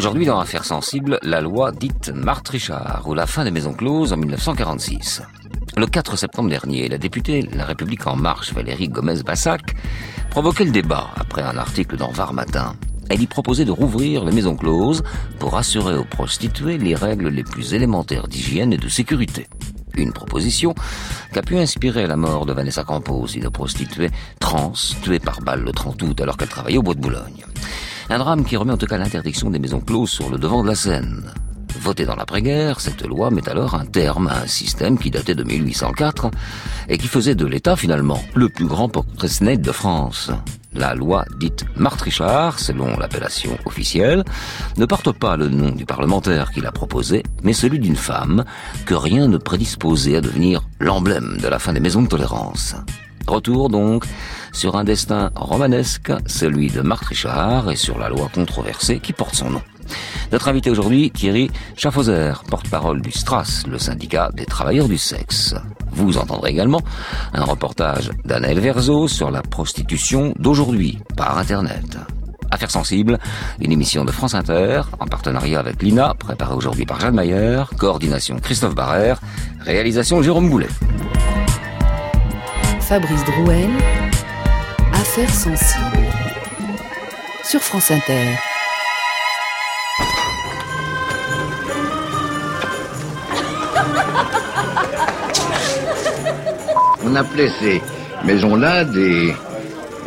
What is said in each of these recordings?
Aujourd'hui, dans Affaires sensibles, la loi dite Marthe-Richard, ou la fin des maisons closes en 1946. Le 4 septembre dernier, la députée La République En Marche, Valérie Gomez-Bassac, provoquait le débat après un article dans Var Matin. Elle y proposait de rouvrir les maisons closes pour assurer aux prostituées les règles les plus élémentaires d'hygiène et de sécurité. Une proposition qu'a pu inspirer la mort de Vanessa Campos, une prostituée trans tuée par balle le 30 août alors qu'elle travaillait au bois de Boulogne. Un drame qui remet en tout cas l'interdiction des maisons closes sur le devant de la scène. Votée dans l'après-guerre, cette loi met alors un terme à un système qui datait de 1804 et qui faisait de l'État finalement le plus grand portrait de France. La loi dite Marthe-Richard, selon l'appellation officielle, ne porte pas le nom du parlementaire qui l'a proposé, mais celui d'une femme que rien ne prédisposait à devenir l'emblème de la fin des maisons de tolérance. Retour donc sur un destin romanesque, celui de Marthe Richard, et sur la loi controversée qui porte son nom. Notre invité aujourd'hui, Thierry Schaffhauser, porte-parole du STRAS, le syndicat des travailleurs du sexe. Vous entendrez également un reportage d'Anaël Verzo sur la prostitution d'aujourd'hui par Internet. Affaires sensibles, une émission de France Inter en partenariat avec l'INA, préparée aujourd'hui par Jeanne Mayer, coordination Christophe Barrère, réalisation Jérôme Boulet. Fabrice Drouel, Affaires sensibles sur France Inter. On appelait ces maisons-là des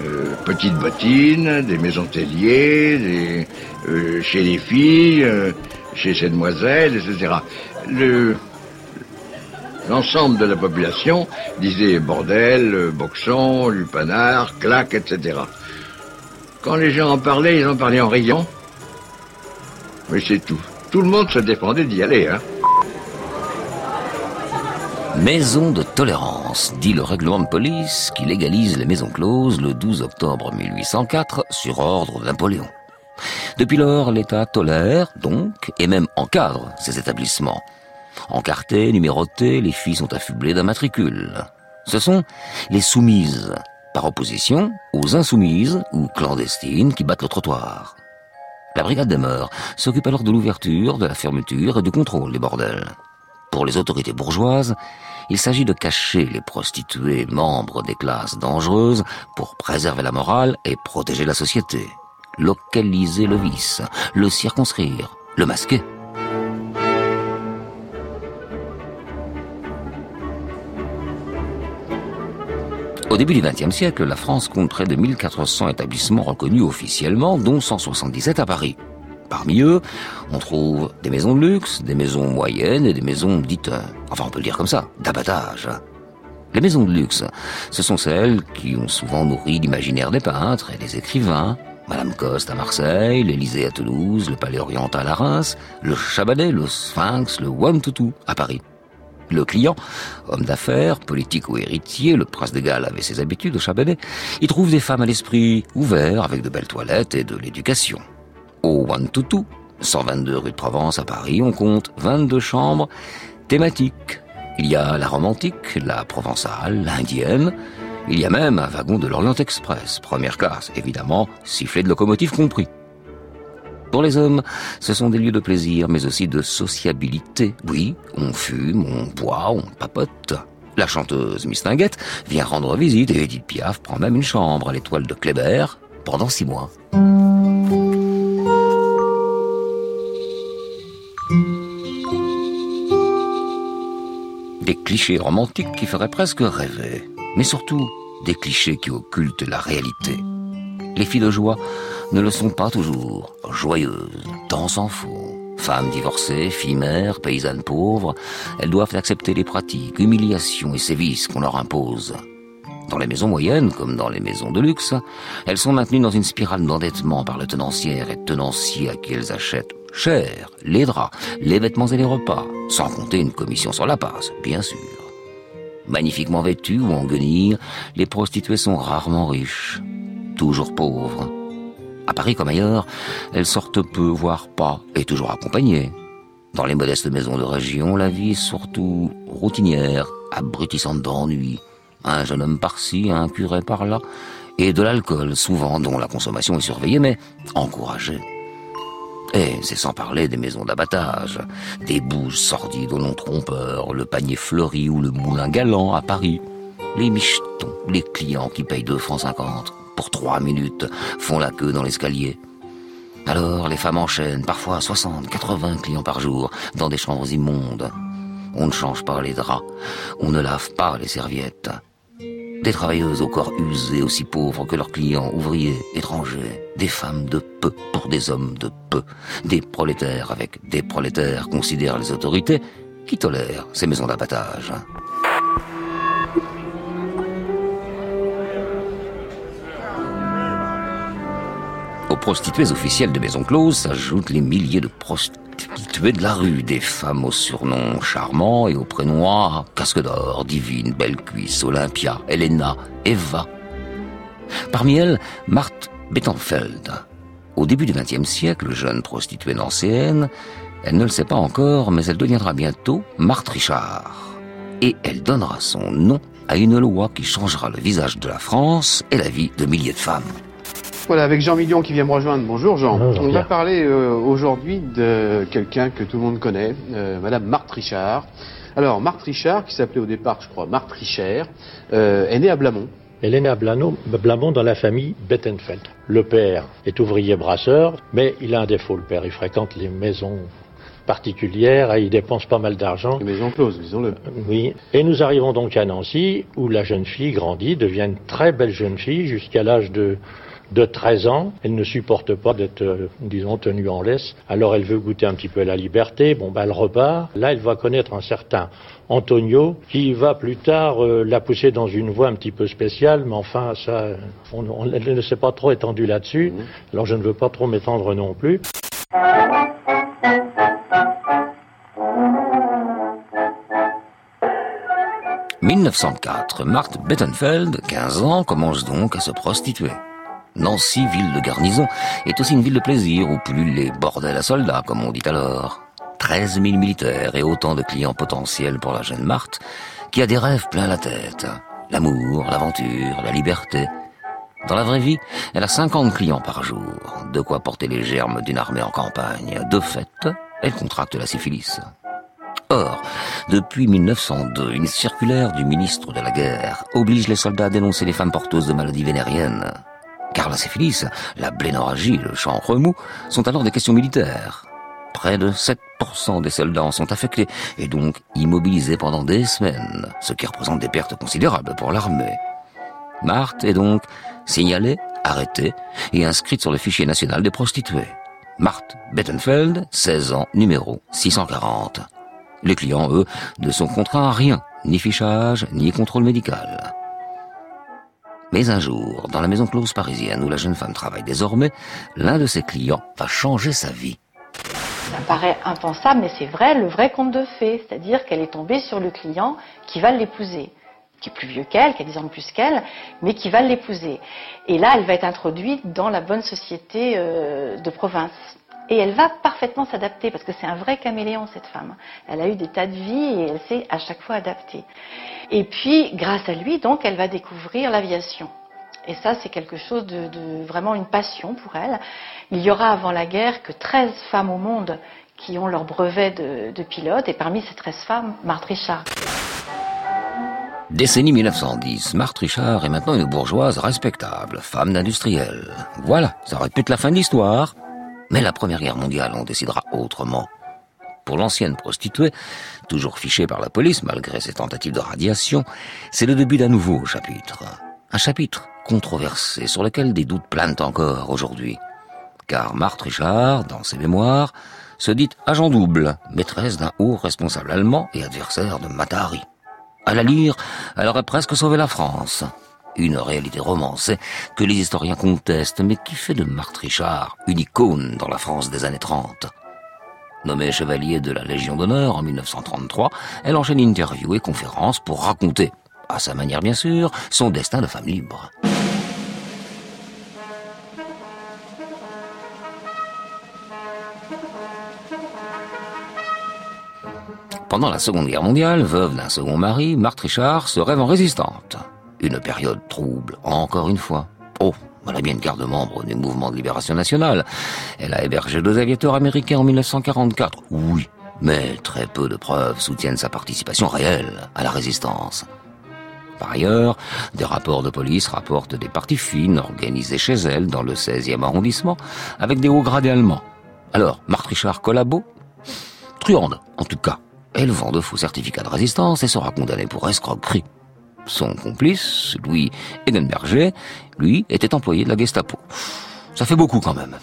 euh, petites bottines, des maisons telliers, des, euh, chez les filles, euh, chez ces demoiselles, etc. Le, l'ensemble de la population disait bordel, boxon, lupanar, claque, etc. Quand les gens en parlaient, ils en parlaient en riant. Mais c'est tout. Tout le monde se défendait d'y aller, hein. Maison de tolérance, dit le règlement de police qui légalise les maisons closes le 12 octobre 1804 sur ordre de Napoléon. Depuis lors, l'État tolère, donc, et même encadre ces établissements. Encartés, numérotés, les filles sont affublées d'un matricule. Ce sont les soumises, par opposition aux insoumises ou clandestines qui battent le trottoir. La brigade des mœurs s'occupe alors de l'ouverture, de la fermeture et du contrôle des bordels. Pour les autorités bourgeoises, il s'agit de cacher les prostituées membres des classes dangereuses pour préserver la morale et protéger la société. Localiser le vice, le circonscrire, le masquer. Au début du XXe siècle, la France compte près de 1400 établissements reconnus officiellement, dont 177 à Paris. Parmi eux, on trouve des maisons de luxe, des maisons moyennes et des maisons dites, enfin on peut le dire comme ça, d'abattage. Les maisons de luxe, ce sont celles qui ont souvent nourri l'imaginaire des peintres et des écrivains. Madame Coste à Marseille, l'Élysée à Toulouse, le Palais Oriental à Reims, le Chabadet, le Sphinx, le One Tutu à Paris. Le client, homme d'affaires, politique ou héritier, le prince des Galles avait ses habitudes au Chabadet, il trouve des femmes à l'esprit ouvert avec de belles toilettes et de l'éducation. Au One Tutu, 122 rue de Provence à Paris, on compte 22 chambres thématiques. Il y a la romantique, la provençale, l'indienne. Il y a même un wagon de l'Orient Express, première classe, évidemment, sifflet de locomotive compris. Pour les hommes, ce sont des lieux de plaisir, mais aussi de sociabilité. Oui, on fume, on boit, on papote. La chanteuse Miss Tinguette vient rendre visite et Edith Piaf prend même une chambre à l'étoile de Kléber pendant six mois. Des clichés romantiques qui feraient presque rêver, mais surtout des clichés qui occultent la réalité. Les filles de joie ne le sont pas toujours. Joyeuses, tant s'en faut. Femmes divorcées, filles mères, paysannes pauvres, elles doivent accepter les pratiques, humiliations et sévices qu'on leur impose. Dans les maisons moyennes, comme dans les maisons de luxe, elles sont maintenues dans une spirale d'endettement par le tenancière et tenancier à qui elles achètent cher les draps, les vêtements et les repas, sans compter une commission sur la passe, bien sûr. Magnifiquement vêtues ou en guenilles, les prostituées sont rarement riches, toujours pauvres. À Paris comme ailleurs, elles sortent peu, voire pas, et toujours accompagnées. Dans les modestes maisons de région, la vie est surtout routinière, abrutissante d'ennui. Un jeune homme par-ci, un curé par-là, et de l'alcool, souvent dont la consommation est surveillée, mais encouragée. Et c'est sans parler des maisons d'abattage, des bouges sordides au nom trompeur, le panier fleuri ou le moulin galant à Paris. Les michetons, les clients qui payent 2 francs 50 pour 3 minutes, font la queue dans l'escalier. Alors les femmes enchaînent parfois 60, 80 clients par jour dans des chambres immondes. On ne change pas les draps, on ne lave pas les serviettes. Des travailleuses au corps usé, aussi pauvres que leurs clients, ouvriers, étrangers, des femmes de peu pour des hommes de peu, des prolétaires avec des prolétaires considèrent les autorités qui tolèrent ces maisons d'abattage. Prostituées officielles de maisons closes s'ajoutent les milliers de prostituées de la rue, des femmes aux surnoms charmants et aux prénoms casque d'or, divine, belle cuisse, Olympia, Elena, Eva. Parmi elles, Marthe Bettenfeld. Au début du XXe siècle, jeune prostituée nancéenne, elle ne le sait pas encore, mais elle deviendra bientôt Marthe Richard. Et elle donnera son nom à une loi qui changera le visage de la France et la vie de milliers de femmes. Voilà, avec Jean Million qui vient me rejoindre. Bonjour Jean. On va parler euh, aujourd'hui de quelqu'un que tout le monde connaît, euh, Madame Marthe Richard. Alors, Marthe Richard, qui s'appelait au départ, je crois, Marthe Richard, euh, est née à Blamont. Elle est née à Blamont dans la famille Bettenfeld. Le père est ouvrier brasseur, mais il a un défaut, le père. Il fréquente les maisons particulières, il dépense pas mal d'argent. Les maisons closes, disons-le. Oui. Et nous arrivons donc à Nancy, où la jeune fille grandit, devient une très belle jeune fille, jusqu'à l'âge de de 13 ans. Elle ne supporte pas d'être, euh, disons, tenue en laisse. Alors elle veut goûter un petit peu la liberté. Bon, ben elle repart. Là, elle va connaître un certain Antonio qui va plus tard euh, la pousser dans une voie un petit peu spéciale. Mais enfin, ça, on, ne s'est pas trop étendu là-dessus. Mmh. Alors je ne veux pas trop m'étendre non plus. « 1904, Marthe Bettenfeld, 15 ans, commence donc à se prostituer. Nancy, ville de garnison, est aussi une ville de plaisir où pullulent les bordels à soldats, comme on dit alors. 13 000 militaires et autant de clients potentiels pour la jeune Marthe, qui a des rêves plein la tête. L'amour, l'aventure, la liberté. Dans la vraie vie, elle a 50 clients par jour, de quoi porter les germes d'une armée en campagne. De fait, elle contracte la syphilis. Or, depuis 1902, une circulaire du ministre de la Guerre oblige les soldats à dénoncer les femmes porteuses de maladies vénériennes car la syphilis, la blénorragie, le champ remous sont alors des questions militaires. Près de 7% des soldats en sont affectés et donc immobilisés pendant des semaines, ce qui représente des pertes considérables pour l'armée. Marthe est donc signalée, arrêtée et inscrite sur le fichier national des prostituées. Marthe Bettenfeld, 16 ans, numéro 640. Les clients, eux, ne sont contraints à rien, ni fichage, ni contrôle médical. Mais un jour, dans la maison close parisienne où la jeune femme travaille désormais, l'un de ses clients va changer sa vie. Ça paraît impensable, mais c'est vrai, le vrai conte de fées. C'est-à-dire qu'elle est tombée sur le client qui va l'épouser, qui est plus vieux qu'elle, qui a 10 ans de plus qu'elle, mais qui va l'épouser. Et là, elle va être introduite dans la bonne société euh, de province. Et elle va parfaitement s'adapter parce que c'est un vrai caméléon cette femme. Elle a eu des tas de vies et elle s'est à chaque fois adaptée. Et puis, grâce à lui, donc, elle va découvrir l'aviation. Et ça, c'est quelque chose de, vraiment une passion pour elle. Il y aura avant la guerre que 13 femmes au monde qui ont leur brevet de, de pilote, et parmi ces 13 femmes, Marthe Richard. Décennie 1910, Marthe Richard est maintenant une bourgeoise respectable, femme d'industriel. Voilà, ça être la fin de l'histoire. Mais la Première Guerre mondiale en décidera autrement. Pour l'ancienne prostituée, toujours fichée par la police malgré ses tentatives de radiation, c'est le début d'un nouveau chapitre. Un chapitre controversé sur lequel des doutes planent encore aujourd'hui. Car Marthe Richard, dans ses mémoires, se dit agent double, maîtresse d'un haut responsable allemand et adversaire de Matahari. À la lire, elle aurait presque sauvé la France. Une réalité romancée que les historiens contestent, mais qui fait de Marthe Richard une icône dans la France des années 30. Nommée chevalier de la Légion d'honneur en 1933, elle enchaîne interviews et conférences pour raconter, à sa manière bien sûr, son destin de femme libre. Pendant la Seconde Guerre mondiale, veuve d'un second mari, Marthe Richard se rêve en résistante. Une période trouble, encore une fois. Oh, Elle a bien une carte de membre du mouvement de libération nationale. Elle a hébergé deux aviateurs américains en 1944. Oui, mais très peu de preuves soutiennent sa participation réelle à la résistance. Par ailleurs, des rapports de police rapportent des parties fines organisées chez elle dans le 16e arrondissement avec des hauts gradés allemands. Alors, Marthe Richard collabo Truande, en tout cas. Elle vend de faux certificats de résistance et sera condamnée pour escroquerie. Son complice, Louis Egenberger, lui, était employé de la Gestapo. Ça fait beaucoup quand même.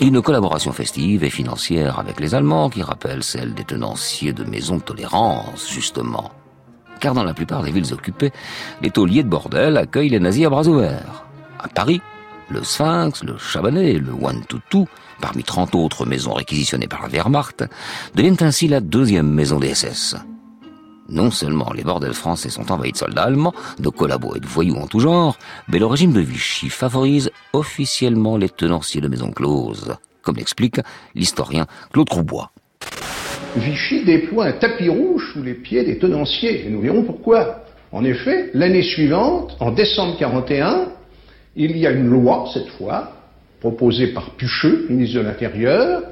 Une collaboration festive et financière avec les Allemands qui rappelle celle des tenanciers de maisons de tolérance, justement. Car dans la plupart des villes occupées, les tauliers de bordel accueillent les nazis à bras ouverts. À Paris, le Sphinx, le Chabanais, le One Tutu, parmi 30 autres maisons réquisitionnées par la Wehrmacht, deviennent ainsi la deuxième maison des SS. Non seulement les bordels français sont envahis de soldats allemands, de collabos et de voyous en tout genre, mais le régime de Vichy favorise officiellement les tenanciers de maisons closes, comme l'explique l'historien Claude Croubois. Vichy déploie un tapis rouge sous les pieds des tenanciers, et nous verrons pourquoi. En effet, l'année suivante, en décembre 41, il y a une loi, cette fois, proposée par Pucheux, ministre de l'Intérieur,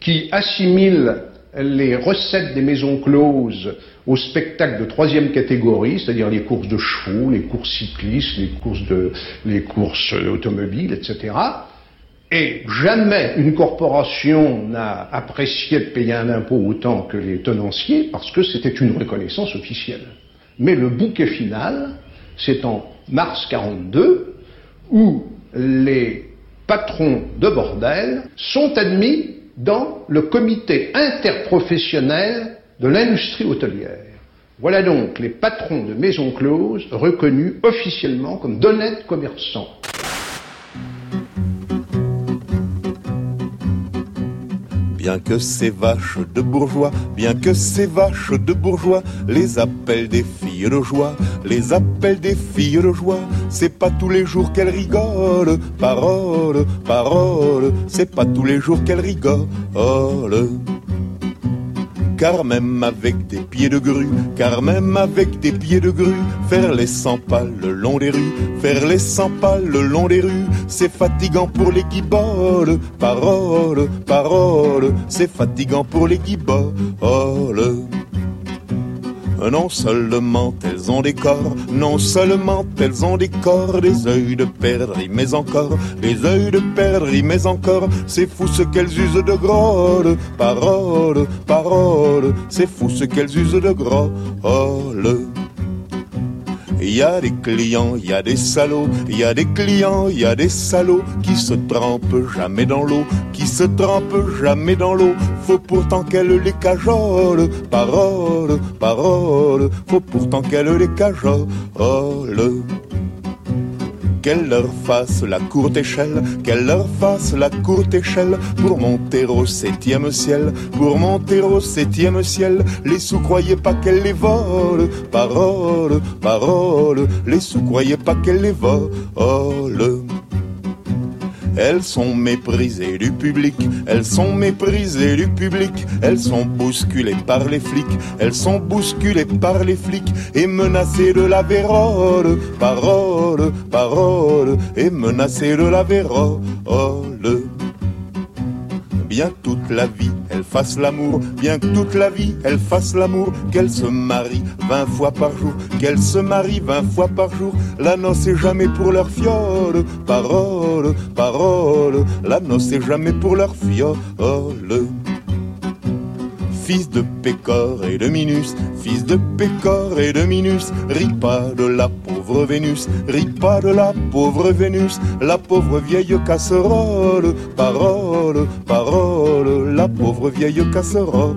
qui assimile les recettes des maisons closes au spectacle de troisième catégorie, c'est-à-dire les courses de chevaux, les courses cyclistes, les courses, automobiles, etc. Et jamais une corporation n'a apprécié de payer un impôt autant que les tenanciers parce que c'était une reconnaissance officielle. Mais le bouquet final, c'est en mars 42 où les patrons de bordel sont admis dans le comité interprofessionnel de l'industrie hôtelière. Voilà donc les patrons de maisons closes reconnus officiellement comme d'honnêtes commerçants. Bien que ces vaches de bourgeois, bien que ces vaches de bourgeois, les appellent des filles de joie, les appellent des filles de joie, c'est pas tous les jours qu'elles rigolent, parole, parole, c'est pas tous les jours qu'elles rigolent car même avec des pieds de grue, car même avec des pieds de grue, faire les 100 pas le long des rues, faire les 100 pas le long des rues, c'est fatigant pour les guiboles, parole, parole, c'est fatigant pour les guiboles. Non seulement elles ont des corps, non seulement elles ont des corps, des yeux de perdrix, mais encore, des yeux de perdrix, mais encore, c'est fou ce qu'elles usent de grolles, parole, parole, c'est fou ce qu'elles usent de grolles. Il y a des clients, il y a des salauds, il y a des clients, il y a des salauds qui se trempent jamais dans l'eau, qui se trempent jamais dans l'eau. Faut pourtant qu'elle les cajole, parole, parole, faut pourtant qu'elle les cajole qu'elle leur fasse la courte échelle, qu'elle leur fasse la courte échelle pour monter au septième ciel, pour monter au septième ciel. Les sous croyaient pas qu'elle les vole, parole, parole, les sous croyaient pas qu'elle les vole. Elles sont méprisées du public, elles sont méprisées du public, elles sont bousculées par les flics, elles sont bousculées par les flics et menacées de la vérole, parole, parole, et menacées de la vérole. Bien toute la vie, elle fasse l'amour, bien toute la vie, elle fasse l'amour, qu'elle se marie vingt fois par jour, qu'elle se marie vingt fois par jour. La noce est jamais pour leur fiole, parole, parole, la noce est jamais pour leur fiole fils de Pécor et de Minus, fils de Pécor et de Minus, ris pas de la pauvre Vénus, ris pas de la pauvre Vénus, la pauvre vieille casserole, parole, parole, la pauvre vieille casserole.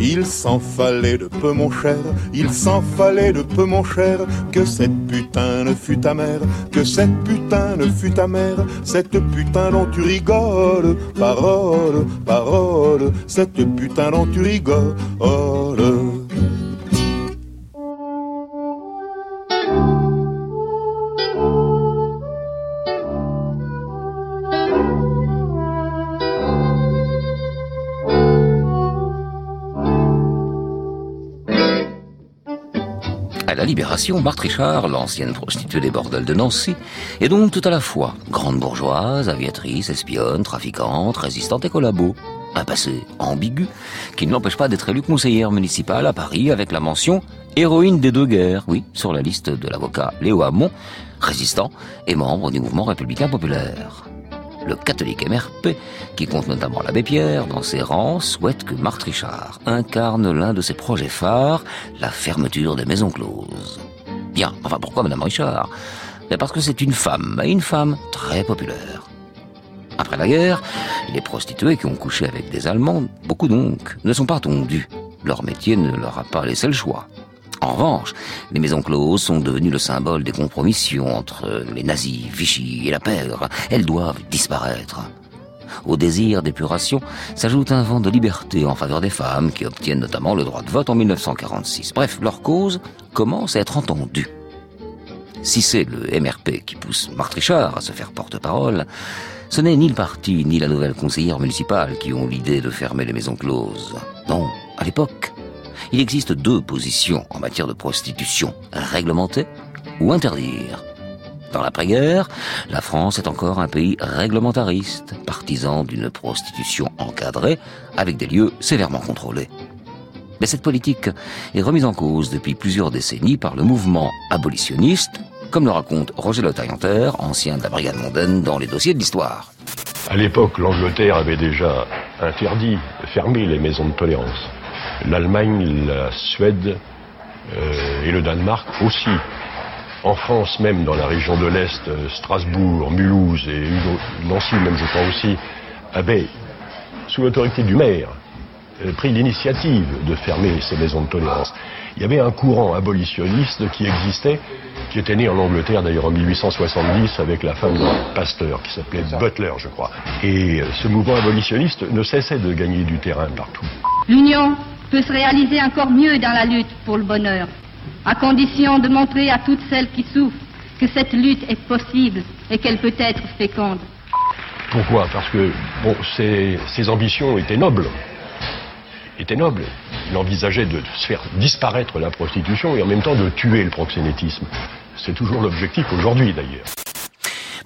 Il s'en fallait de peu mon cher, il s'en fallait de peu mon cher, que cette putain ne fût ta mère, que cette putain ne fût ta mère, cette putain dont tu rigoles, parole, parole, cette putain dont tu rigoles. Marthe Richard, l'ancienne prostituée des bordels de Nancy, est donc tout à la fois grande bourgeoise, aviatrice, espionne, trafiquante, résistante et collabo. Un passé ambigu qui ne l'empêche pas d'être élue conseillère municipale à Paris avec la mention héroïne des deux guerres, oui, sur la liste de l'avocat Léo Hamon, résistant et membre du mouvement républicain populaire. Le catholique MRP, qui compte notamment l'abbé Pierre dans ses rangs, souhaite que Marthe Richard incarne l'un de ses projets phares, la fermeture des maisons closes. Bien, enfin pourquoi Madame Richard? Mais parce que c'est une femme, et une femme très populaire. Après la guerre, les prostituées qui ont couché avec des Allemands, beaucoup donc, ne sont pas tondues. Leur métier ne leur a pas laissé le choix. En revanche, les maisons closes sont devenues le symbole des compromissions entre les nazis, Vichy et la pègre. Elles doivent disparaître. Au désir d'épuration s'ajoute un vent de liberté en faveur des femmes qui obtiennent notamment le droit de vote en 1946. Bref, leur cause commence à être entendue. Si c'est le MRP qui pousse Marthe Richard à se faire porte-parole, ce n'est ni le parti ni la nouvelle conseillère municipale qui ont l'idée de fermer les maisons closes. Non, à l'époque, il existe deux positions en matière de prostitution, réglementer ou interdire. Dans l'après-guerre, la France est encore un pays réglementariste, partisan d'une prostitution encadrée, avec des lieux sévèrement contrôlés. Mais cette politique est remise en cause depuis plusieurs décennies par le mouvement abolitionniste, comme le raconte Roger Le ancien de la brigade mondaine dans les dossiers de l'histoire. À l'époque, l'Angleterre avait déjà interdit, fermé les maisons de tolérance l'Allemagne, la Suède euh, et le Danemark aussi. En France même, dans la région de l'Est, euh, Strasbourg, Mulhouse et Nancy même je crois aussi, avaient, sous l'autorité du maire, euh, pris l'initiative de fermer ces maisons de tolérance. Il y avait un courant abolitionniste qui existait, qui était né en Angleterre d'ailleurs en 1870 avec la femme d'un pasteur qui s'appelait Butler, je crois. Et ce mouvement abolitionniste ne cessait de gagner du terrain partout. L'union peut se réaliser encore mieux dans la lutte pour le bonheur, à condition de montrer à toutes celles qui souffrent que cette lutte est possible et qu'elle peut être féconde. Pourquoi? Parce que bon, ses, ambitions. Étaient nobles. Il envisageait de faire disparaître la prostitution et en même temps de tuer le proxénétisme. C'est toujours l'objectif aujourd'hui d'ailleurs.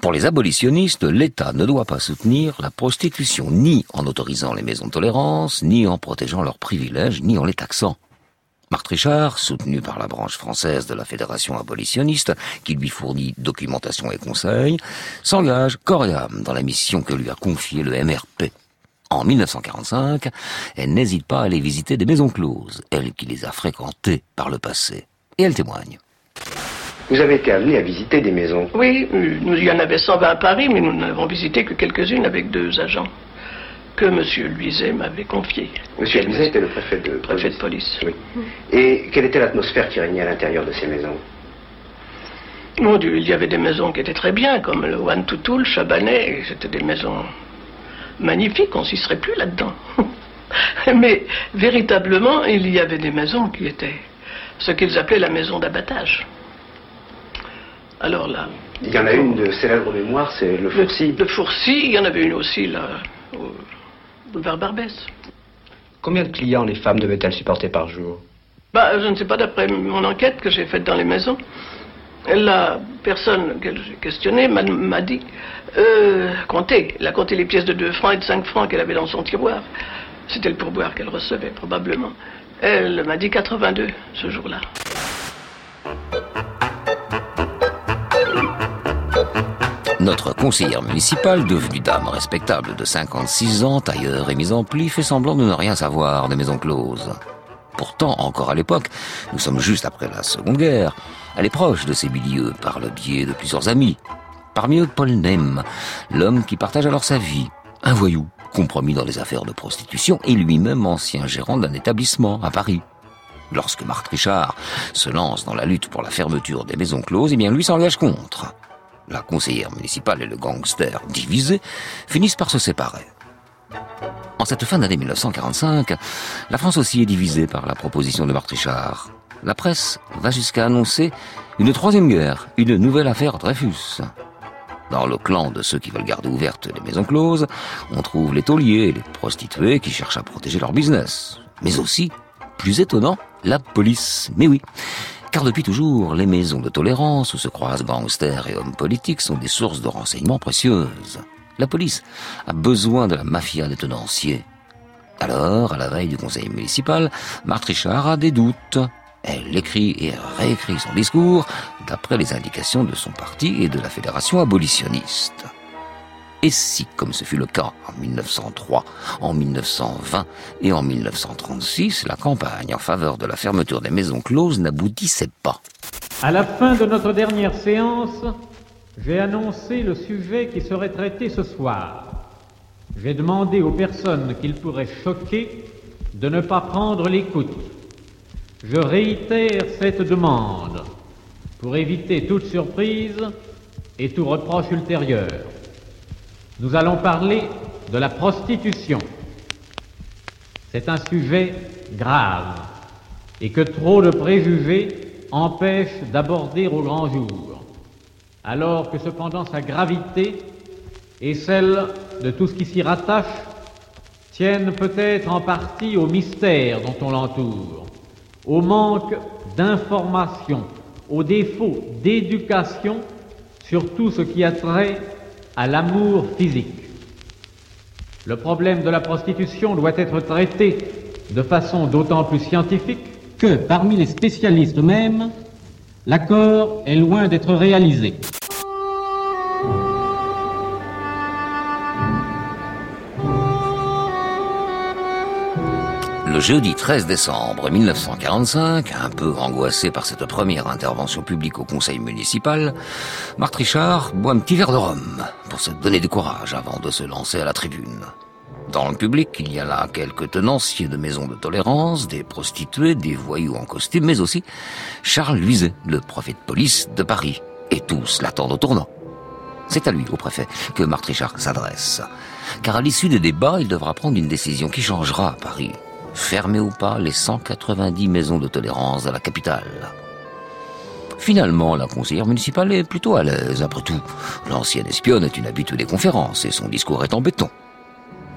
Pour les abolitionnistes, l'État ne doit pas soutenir la prostitution ni en autorisant les maisons de tolérance, ni en protégeant leurs privilèges, ni en les taxant. Marthe Richard, soutenu par la branche française de la Fédération abolitionniste, qui lui fournit documentation et conseils, s'engage corps et âme dans la mission que lui a confiée le MRP. En 1945, elle n'hésite pas à aller visiter des maisons closes, elle qui les a fréquentées par le passé. Et elle témoigne. Vous avez été amené à visiter des maisons Oui, nous, il y en avait 120 à Paris, mais nous n'avons visité que quelques-unes avec deux agents que M. Luizet m'avait confiés. M. Luizet était le préfet de préfet de police. Oui. Et quelle était l'atmosphère qui régnait à l'intérieur de ces maisons? Mon Dieu, il y avait des maisons qui étaient très bien, comme le One Toutou, le Chabanais. C'était des maisons magnifiques, on s'y serait plus là-dedans. Mais véritablement, il y avait des maisons qui étaient ce qu'ils appelaient la maison d'abattage. Alors là. Il y en a une de célèbre mémoire, c'est le Fourcy. Le, Fourcy, il y en avait une aussi là, au boulevard Barbès. Combien de clients les femmes devaient-elles supporter par jour bah, Je ne sais pas, d'après mon enquête que j'ai faite dans les maisons. La personne que j'ai questionnée m'a dit euh, compter. Elle a compté les pièces de 2 francs et de 5 francs qu'elle avait dans son tiroir. C'était le pourboire qu'elle recevait, probablement. Elle m'a dit 82 ce jour-là. Notre conseillère municipale, devenue dame respectable de 56 ans, tailleur et mise en pli, fait semblant de ne rien savoir des maisons closes. Pourtant, encore à l'époque, nous sommes juste après la Seconde Guerre, elle est proche de ces milieux par le biais de plusieurs amis. Parmi eux, Paul Nem, l'homme qui partage alors sa vie, un voyou, compromis dans les affaires de prostitution et lui-même ancien gérant d'un établissement à Paris. Lorsque Marthe Richard se lance dans la lutte pour la fermeture des maisons closes, eh bien lui s'engage contre la conseillère municipale et le gangster divisés finissent par se séparer. En cette fin d'année 1945, la France aussi est divisée par la proposition de Marthe Richard. La presse va jusqu'à annoncer une troisième guerre, une nouvelle affaire Dreyfus. Dans le clan de ceux qui veulent garder ouvertes les maisons closes, on trouve les tauliers et les prostituées qui cherchent à protéger leur business. Mais aussi, plus étonnant, la police. Mais oui, Car depuis toujours, les maisons de tolérance où se croisent gangsters et hommes politiques sont des sources de renseignements précieuses. La police a besoin de la mafia des tenanciers. Alors, à la veille du conseil municipal, Marthe Richard a des doutes. Elle écrit et réécrit son discours d'après les indications de son parti et de la fédération abolitionniste. Et si, comme ce fut le cas en 1903, en 1920 et en 1936, la campagne en faveur de la fermeture des maisons closes n'aboutissait pas À la fin de notre dernière séance, j'ai annoncé le sujet qui serait traité ce soir. J'ai demandé aux personnes qu'il pourrait choquer de ne pas prendre l'écoute. Je réitère cette demande pour éviter toute surprise et tout reproche ultérieur. Nous allons parler de la prostitution. C'est un sujet grave et que trop de préjugés empêchent d'aborder au grand jour, alors que cependant sa gravité et celle de tout ce qui s'y rattache tiennent peut-être en partie au mystère dont on l'entoure, au manque d'information, au défaut d'éducation sur tout ce qui a trait à l'amour physique. Le problème de la prostitution doit être traité de façon d'autant plus scientifique que, parmi les spécialistes eux-mêmes, l'accord est loin d'être réalisé. Le jeudi 13 décembre 1945, un peu angoissé par cette première intervention publique au conseil municipal, Marthe Richard boit un petit verre de rhum pour se donner du courage avant de se lancer à la tribune. Dans le public, il y a là quelques tenanciers de maisons de tolérance, des prostituées, des voyous en costume, mais aussi Charles Luizet, le préfet de police de Paris. Et tous l'attendent au tournant. C'est à lui, au préfet, que Marthe Richard s'adresse. Car à l'issue des débats, il devra prendre une décision qui changera Paris fermer ou pas les 190 maisons de tolérance de la capitale. Finalement, la conseillère municipale est plutôt à l'aise. Après tout, l'ancienne espionne est une habituée des conférences et son discours est en béton.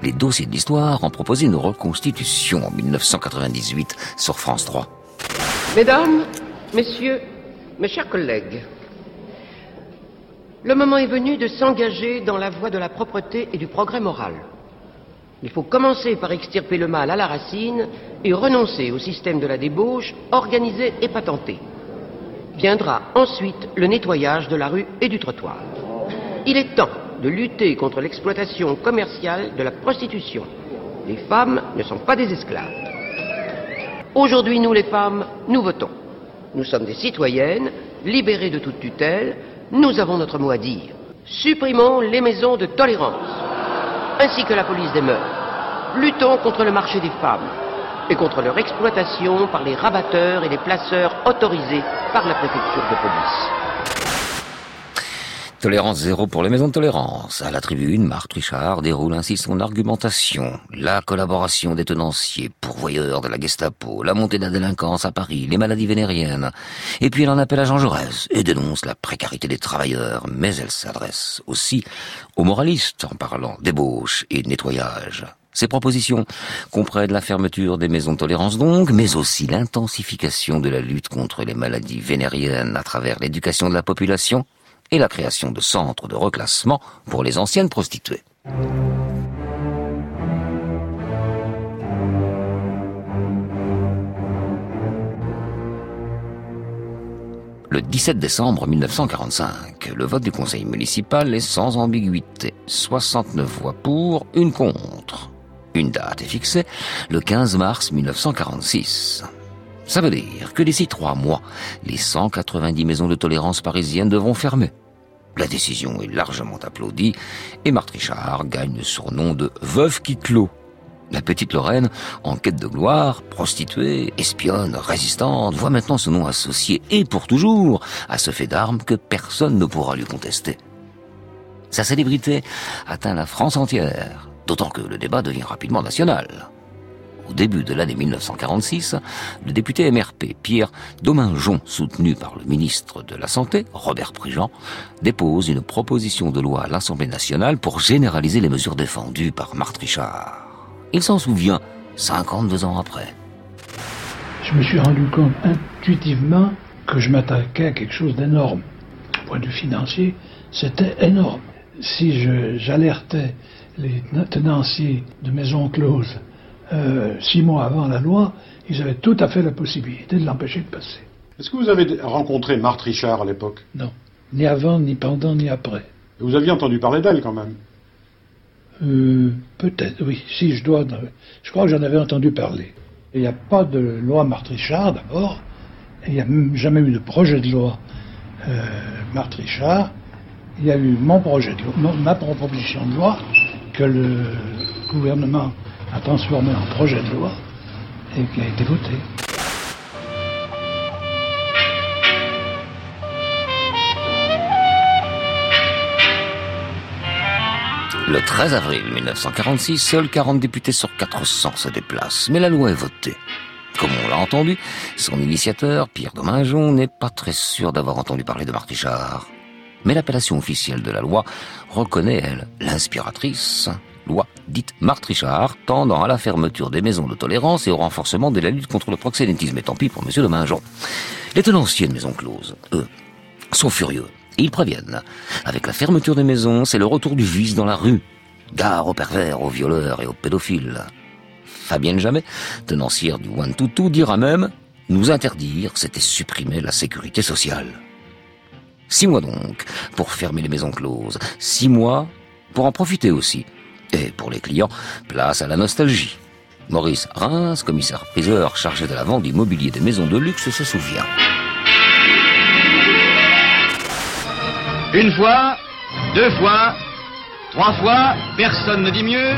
Les dossiers de l'histoire ont proposé une reconstitution en 1998 sur France 3. Mesdames, Messieurs, mes chers collègues, le moment est venu de s'engager dans la voie de la propreté et du progrès moral. Il faut commencer par extirper le mal à la racine et renoncer au système de la débauche organisé et patenté. Viendra ensuite le nettoyage de la rue et du trottoir. Il est temps de lutter contre l'exploitation commerciale de la prostitution. Les femmes ne sont pas des esclaves. Aujourd'hui, nous les femmes, nous votons. Nous sommes des citoyennes, libérées de toute tutelle, nous avons notre mot à dire. Supprimons les maisons de tolérance ainsi que la police des mœurs. Luttons contre le marché des femmes et contre leur exploitation par les rabatteurs et les placeurs autorisés par la préfecture de police. Tolérance zéro pour les maisons de tolérance. À la tribune, Marc Richard déroule ainsi son argumentation. La collaboration des tenanciers, pourvoyeurs de la Gestapo, la montée de la délinquance à Paris, les maladies vénériennes. Et puis elle en appelle à Jean Jaurès et dénonce la précarité des travailleurs. Mais elle s'adresse aussi aux moralistes en parlant d'ébauche et de nettoyage. Ces propositions comprennent la fermeture des maisons de tolérance donc, mais aussi l'intensification de la lutte contre les maladies vénériennes à travers l'éducation de la population et la création de centres de reclassement pour les anciennes prostituées. Le 17 décembre 1945, le vote du conseil municipal est sans ambiguïté. 69 voix pour, une contre. Une date est fixée, le 15 mars 1946. Ça veut dire que d'ici trois mois, les 190 maisons de tolérance parisiennes devront fermer. La décision est largement applaudie et Marthe Richard gagne le surnom de veuve qui clôt. La petite Lorraine, en quête de gloire, prostituée, espionne, résistante, voit maintenant son nom associé et pour toujours à ce fait d'armes que personne ne pourra lui contester. Sa célébrité atteint la France entière, d'autant que le débat devient rapidement national au début de l'année 1946, le député MRP Pierre Dominjon, soutenu par le ministre de la Santé, Robert Prigent, dépose une proposition de loi à l'Assemblée nationale pour généraliser les mesures défendues par Marthe Richard. Il s'en souvient 52 ans après. Je me suis rendu compte intuitivement que je m'attaquais à quelque chose d'énorme. Point de vue financier, c'était énorme. Si j'alertais les tenanciers de maisons closes euh, six mois avant la loi, ils avaient tout à fait la possibilité de l'empêcher de passer. Est-ce que vous avez rencontré Marthe Richard à l'époque? Non. Ni avant, ni pendant, ni après. Vous aviez entendu parler d'elle quand même? Euh, Peut-être, oui. Si, je dois. Je crois que j'en avais entendu parler. Il n'y a pas de loi Marthe Richard d'abord. Il n'y a jamais eu de projet de loi euh, Marthe Richard. Il y a eu mon projet de loi, ma proposition de loi que le gouvernement a transformé en projet de loi et qui a été voté. Le 13 avril 1946, seuls 40 députés sur 400 se déplacent, mais la loi est votée. Comme on l'a entendu, son initiateur, Pierre Dominjon, n'est pas très sûr d'avoir entendu parler de Martichard. Mais l'appellation officielle de la loi reconnaît, elle, l'inspiratrice, loi dite Martrichard, tendant à la fermeture des maisons de tolérance et au renforcement de la lutte contre le proxénétisme. Et tant pis pour M. Dominjon. Les tenanciers de maisons closes, eux, sont furieux. ils préviennent. Avec la fermeture des maisons, c'est le retour du vice dans la rue. Gare aux pervers, aux violeurs et aux pédophiles. Fabienne Jamais, tenancière du One to Two, dira même Nous interdire, c'était supprimer la sécurité sociale. Six mois donc pour fermer les maisons closes. Six mois pour en profiter aussi. Et pour les clients, place à la nostalgie. Maurice Reims, commissaire priseur chargé de la vente du mobilier des maisons de luxe, se souvient. Une fois, deux fois, trois fois, personne ne dit mieux.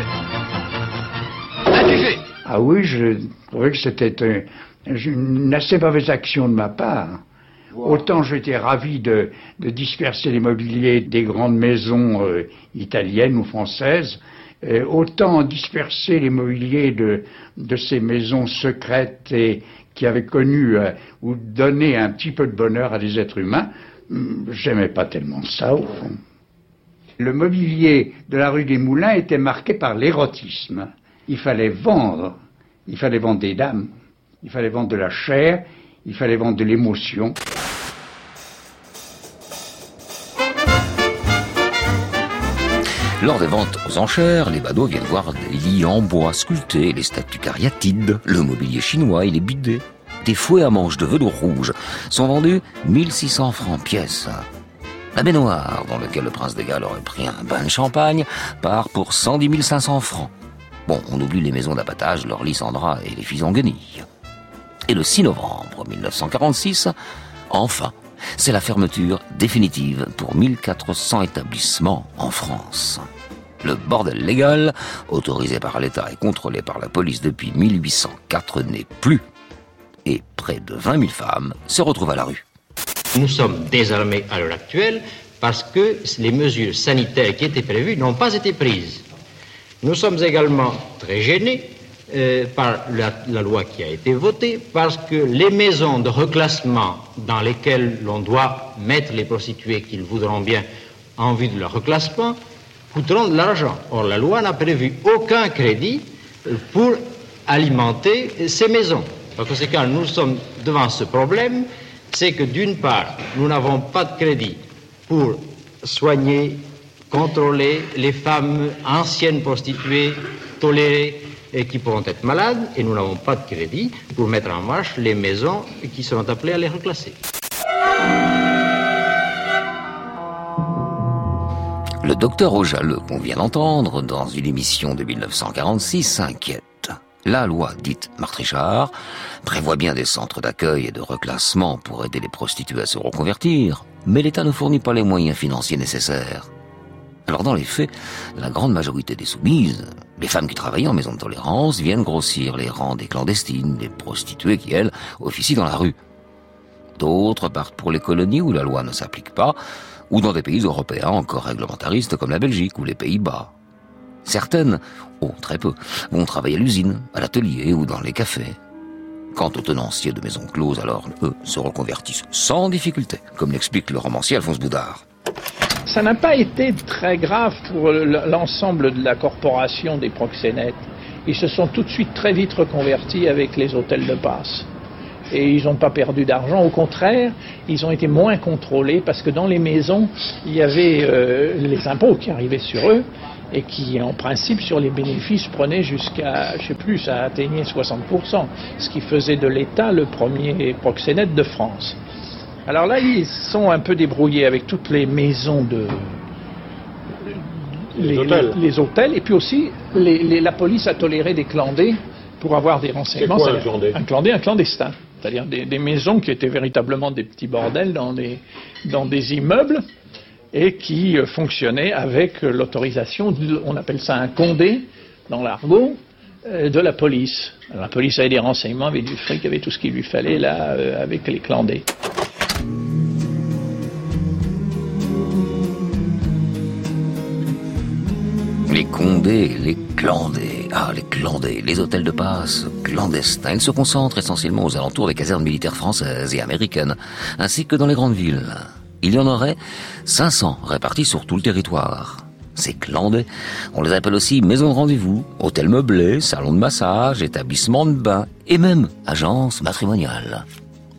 Ah oui, je trouvais que c'était une assez mauvaise action de ma part. Autant j'étais ravi de, disperser les mobiliers des grandes maisons euh, italiennes ou françaises, euh, autant disperser les mobiliers de, ces maisons secrètes qui avaient connu euh, ou donné un petit peu de bonheur à des êtres humains, hum, j'aimais pas tellement ça au fond. Le mobilier de la rue des Moulins était marqué par l'érotisme il fallait vendre. Il fallait vendre des dames, il fallait vendre de la chair, il fallait vendre de l'émotion. Lors des ventes aux enchères, les badauds viennent voir des lits en bois sculptés, les statues cariatides, le mobilier chinois et les bidets. Des fouets à manches de velours rouge sont vendus 1600 francs pièce. La baignoire, dans laquelle le prince des Galles aurait pris un bain de champagne, part pour 110 500 francs. Bon, on oublie les maisons d'abattage, leurs Lysandra et les filles en guenilles. Et le 6 novembre 1946, enfin, c'est la fermeture définitive pour 1400 établissements en France. Le bordel légal, autorisé par l'État et contrôlé par la police depuis 1804, n'est plus. Et près de 20 000 femmes se retrouvent à la rue. Nous sommes désarmés à l'heure actuelle parce que les mesures sanitaires qui étaient prévues n'ont pas été prises. Nous sommes également très gênés euh, par la, loi qui a été votée parce que les maisons de reclassement dans lesquelles l'on doit mettre les prostituées qu'ils voudront bien en vue de leur reclassement coûteront de l'argent. Or, la loi n'a prévu aucun crédit euh, pour alimenter ces maisons. Par conséquent, nous sommes devant ce problème, c'est que d'une part, nous n'avons pas de crédit pour soigner contrôler les femmes anciennes prostituées, tolérées et qui pourront être malades, et nous n'avons pas de crédit pour mettre en marche les maisons qui seront appelées à les reclasser. Le docteur Aujaleux, qu'on vient d'entendre dans une émission de 1946, s'inquiète. La loi dite Martrichard prévoit bien des centres d'accueil et de reclassement pour aider les prostituées à se reconvertir, mais l'État ne fournit pas les moyens financiers nécessaires. Alors dans les faits, la grande majorité des soumises, les femmes qui travaillent en maison de tolérance, viennent grossir les rangs des clandestines, des prostituées qui, elles, officient dans la rue. D'autres partent pour les colonies où la loi ne s'applique pas, ou dans des pays européens encore réglementaristes comme la Belgique ou les Pays-Bas. Certaines, oh très peu, vont travailler à l'usine, à l'atelier ou dans les cafés. Quant aux tenanciers de maisons closes, alors, eux, se reconvertissent sans difficulté, comme l'explique le romancier Alphonse Boudard. Ça n'a pas été très grave pour l'ensemble de la corporation des proxénètes. Ils se sont tout de suite très vite reconvertis avec les hôtels de passe. Et ils n'ont pas perdu d'argent, au contraire, ils ont été moins contrôlés parce que dans les maisons, il y avait euh, les impôts qui arrivaient sur eux et qui, en principe, sur les bénéfices, prenaient jusqu'à, je sais plus, ça atteignait 60%, ce qui faisait de l'État le premier proxénète de France. Alors là, ils sont un peu débrouillés avec toutes les maisons de, les, hôtels. et puis aussi la police a toléré des clandés pour avoir des renseignements. Quoi, un, clandé un clandé, un clandestin. C'est-à-dire des, maisons qui étaient véritablement des petits bordels dans des, dans des immeubles et qui euh, fonctionnaient avec l'autorisation, on appelle ça un condé dans l'argot, euh, de la police. la police avait des renseignements, avait du fric, avait tout ce qu'il lui fallait là euh, avec les clandés. Les condés, les clandés, ah les clandés, les hôtels de passe clandestins, ils se concentrent essentiellement aux alentours des casernes militaires françaises et américaines, ainsi que dans les grandes villes. Il y en aurait 500 répartis sur tout le territoire. Ces clandés, on les appelle aussi maisons de rendez-vous, hôtels meublés, salons de massage, établissements de bain et même agences matrimoniales.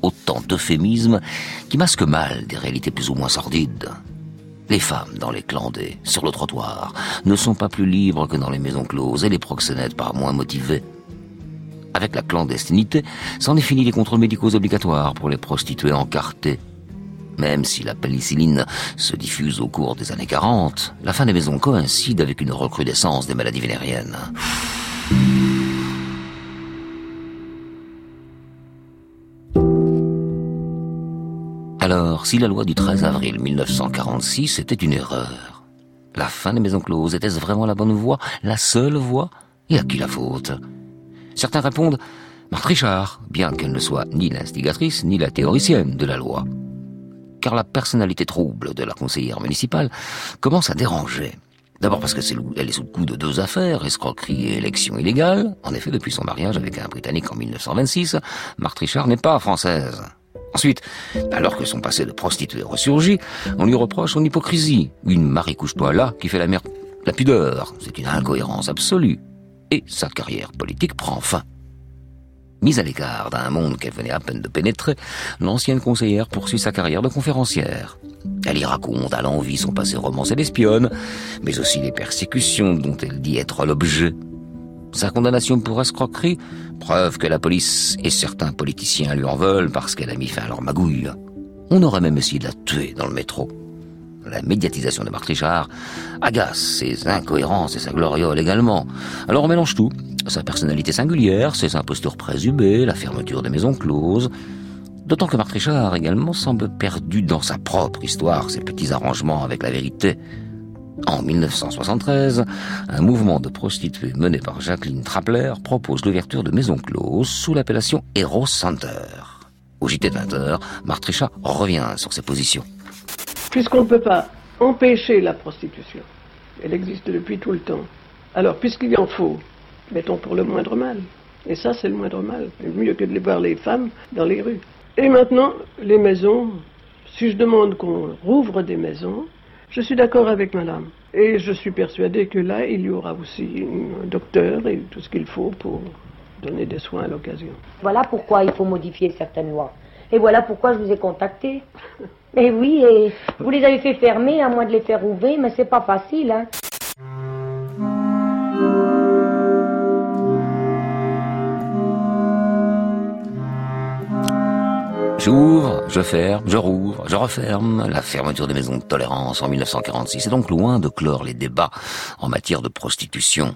Autant d'euphémismes qui masquent mal des réalités plus ou moins sordides. Les femmes dans les clandés, sur le trottoir, ne sont pas plus libres que dans les maisons closes et les proxénètes pas moins motivés. Avec la clandestinité, s'en est fini les contrôles médicaux obligatoires pour les prostituées encartées. Même si la pénicilline se diffuse au cours des années 40, la fin des maisons coïncide avec une recrudescence des maladies vénériennes. Alors, si la loi du 13 avril 1946 était une erreur, la fin des maisons closes était-ce vraiment la bonne voie, la seule voie? Et à qui la faute? Certains répondent Marthe Richard, bien qu'elle ne soit ni l'instigatrice ni la théoricienne de la loi. Car la personnalité trouble de la conseillère municipale commence à déranger. D'abord parce qu'elle est sous le coup de deux affaires, escroquerie et élection illégale. En effet, depuis son mariage avec un Britannique en 1926, Marthe Richard n'est pas française. Ensuite, alors que son passé de prostituée ressurgit, on lui reproche son hypocrisie. Une Marie couche-toi là qui fait la merde, la pudeur. C'est une incohérence absolue. Et sa carrière politique prend fin. Mise à l'écart d'un monde qu'elle venait à peine de pénétrer, l'ancienne conseillère poursuit sa carrière de conférencière. Elle y raconte à l'envie son passé romancé d'espionne, mais aussi les persécutions dont elle dit être l'objet. Sa condamnation pour escroquerie, preuve que la police et certains politiciens lui en veulent parce qu'elle a mis fin à leur magouille. On aurait même essayé de la tuer dans le métro. La médiatisation de Marc Richard agace ses incohérences et sa gloriole également. Alors on mélange tout. Sa personnalité singulière, ses impostures présumées, la fermeture des maisons closes. D'autant que Marc Richard également semble perdu dans sa propre histoire, ses petits arrangements avec la vérité. En 1973, un mouvement de prostituées mené par Jacqueline Trapler propose l'ouverture de maisons closes sous l'appellation Hero Center. Au JT 20h, Marthe Richard revient sur ses positions. Puisqu'on ne peut pas empêcher la prostitution, elle existe depuis tout le temps. Alors, puisqu'il en faut, mettons pour le moindre mal. Et ça, c'est le moindre mal. Mieux que de les voir les femmes dans les rues. Et maintenant, les maisons, si je demande qu'on rouvre des maisons, je suis d'accord avec madame. Et je suis persuadé que là, il y aura aussi un docteur et tout ce qu'il faut pour donner des soins à l'occasion. Voilà pourquoi il faut modifier certaines lois. Et voilà pourquoi je vous ai contacté. Et oui, et vous les avez fait fermer à moins de les faire ouvrir, mais c'est pas facile, hein. J'ouvre, je ferme, je rouvre, je referme. La fermeture des maisons de tolérance en 1946 est donc loin de clore les débats en matière de prostitution.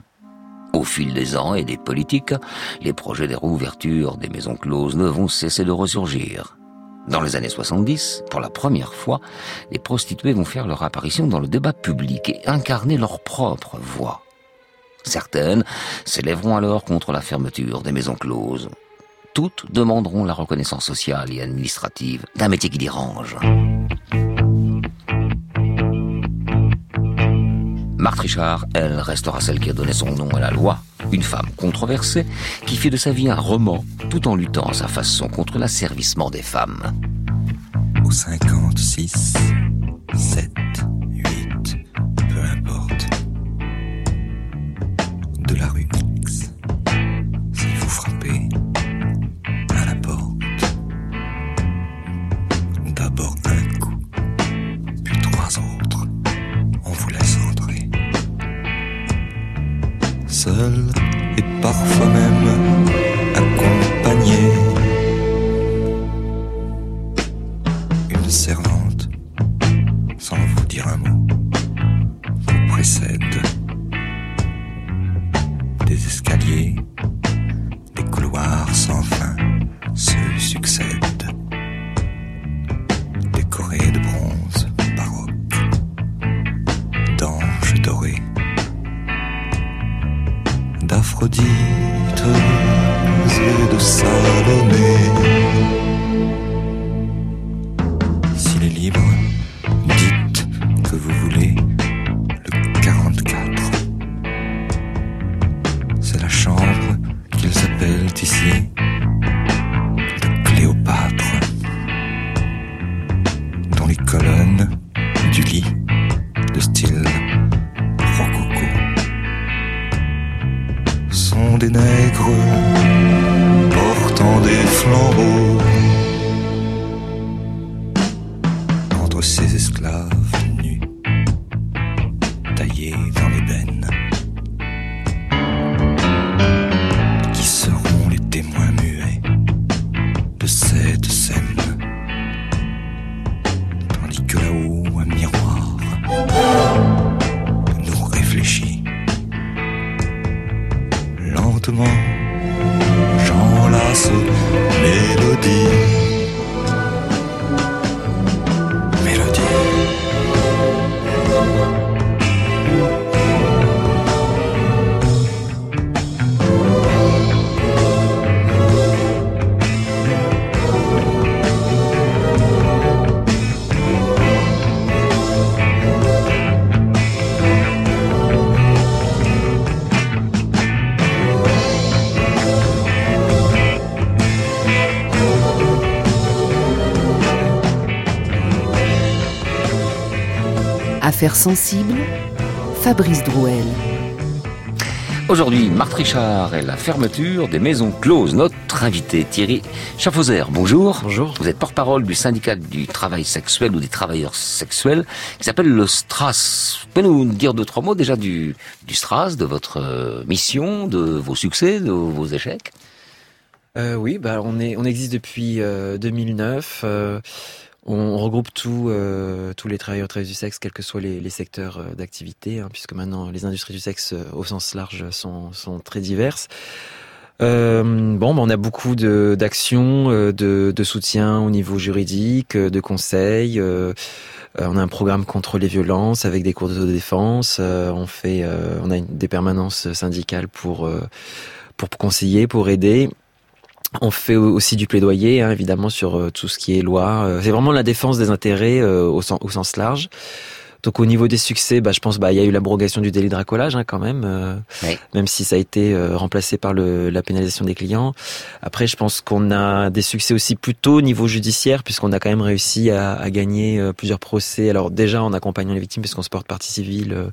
Au fil des ans et des politiques, les projets des rouvertures des maisons closes ne vont cesser de ressurgir. Dans les années 70, pour la première fois, les prostituées vont faire leur apparition dans le débat public et incarner leur propre voix. Certaines s'élèveront alors contre la fermeture des maisons closes, toutes demanderont la reconnaissance sociale et administrative d'un métier qui dérange. Marthe Richard, elle, restera celle qui a donné son nom à la loi, une femme controversée qui fait de sa vie un roman tout en luttant à sa façon contre l'asservissement des femmes. Au 56, 7, et nus taillés dans l'ébène Affaires sensibles, Fabrice Drouel. Aujourd'hui, Marthe Richard et la fermeture des maisons closes. Notre invité Thierry Chaffauzer, bonjour. Bonjour. Vous êtes porte-parole du syndicat du travail sexuel ou des travailleurs sexuels qui s'appelle le STRAS. Vous pouvez nous dire deux, trois mots déjà du, du STRAS, de votre euh, mission, de vos succès, de vos échecs? Euh, oui, bah on est, on existe depuis euh, 2009. euh, on regroupe tout, euh, tous les travailleurs du sexe, quels que soient les, secteurs euh, d'activité, hein, puisque maintenant les industries du sexe euh, au sens large sont, sont très diverses. Euh, bon, bah, on a beaucoup de- d'actions, euh, de, de soutien au niveau juridique, de conseils. euh, on a un programme contre les violences avec des cours d'autodéfense. euh, on fait, on a des permanences syndicales pour pour conseiller, pour aider. On fait aussi du plaidoyer, hein, évidemment, sur euh, tout ce qui est loi. Euh, C'est vraiment la défense des intérêts euh, au, sens, au sens large. Donc au niveau des succès, bah, je pense bah il y a eu l'abrogation du délit de racolage hein, quand même, euh, même si ça a été euh, remplacé par le, la pénalisation des clients. Après, je pense qu'on a des succès aussi plutôt au niveau judiciaire, puisqu'on a quand même réussi à, à gagner euh, plusieurs procès. Alors déjà en accompagnant les victimes, puisqu'on se porte partie civile, euh,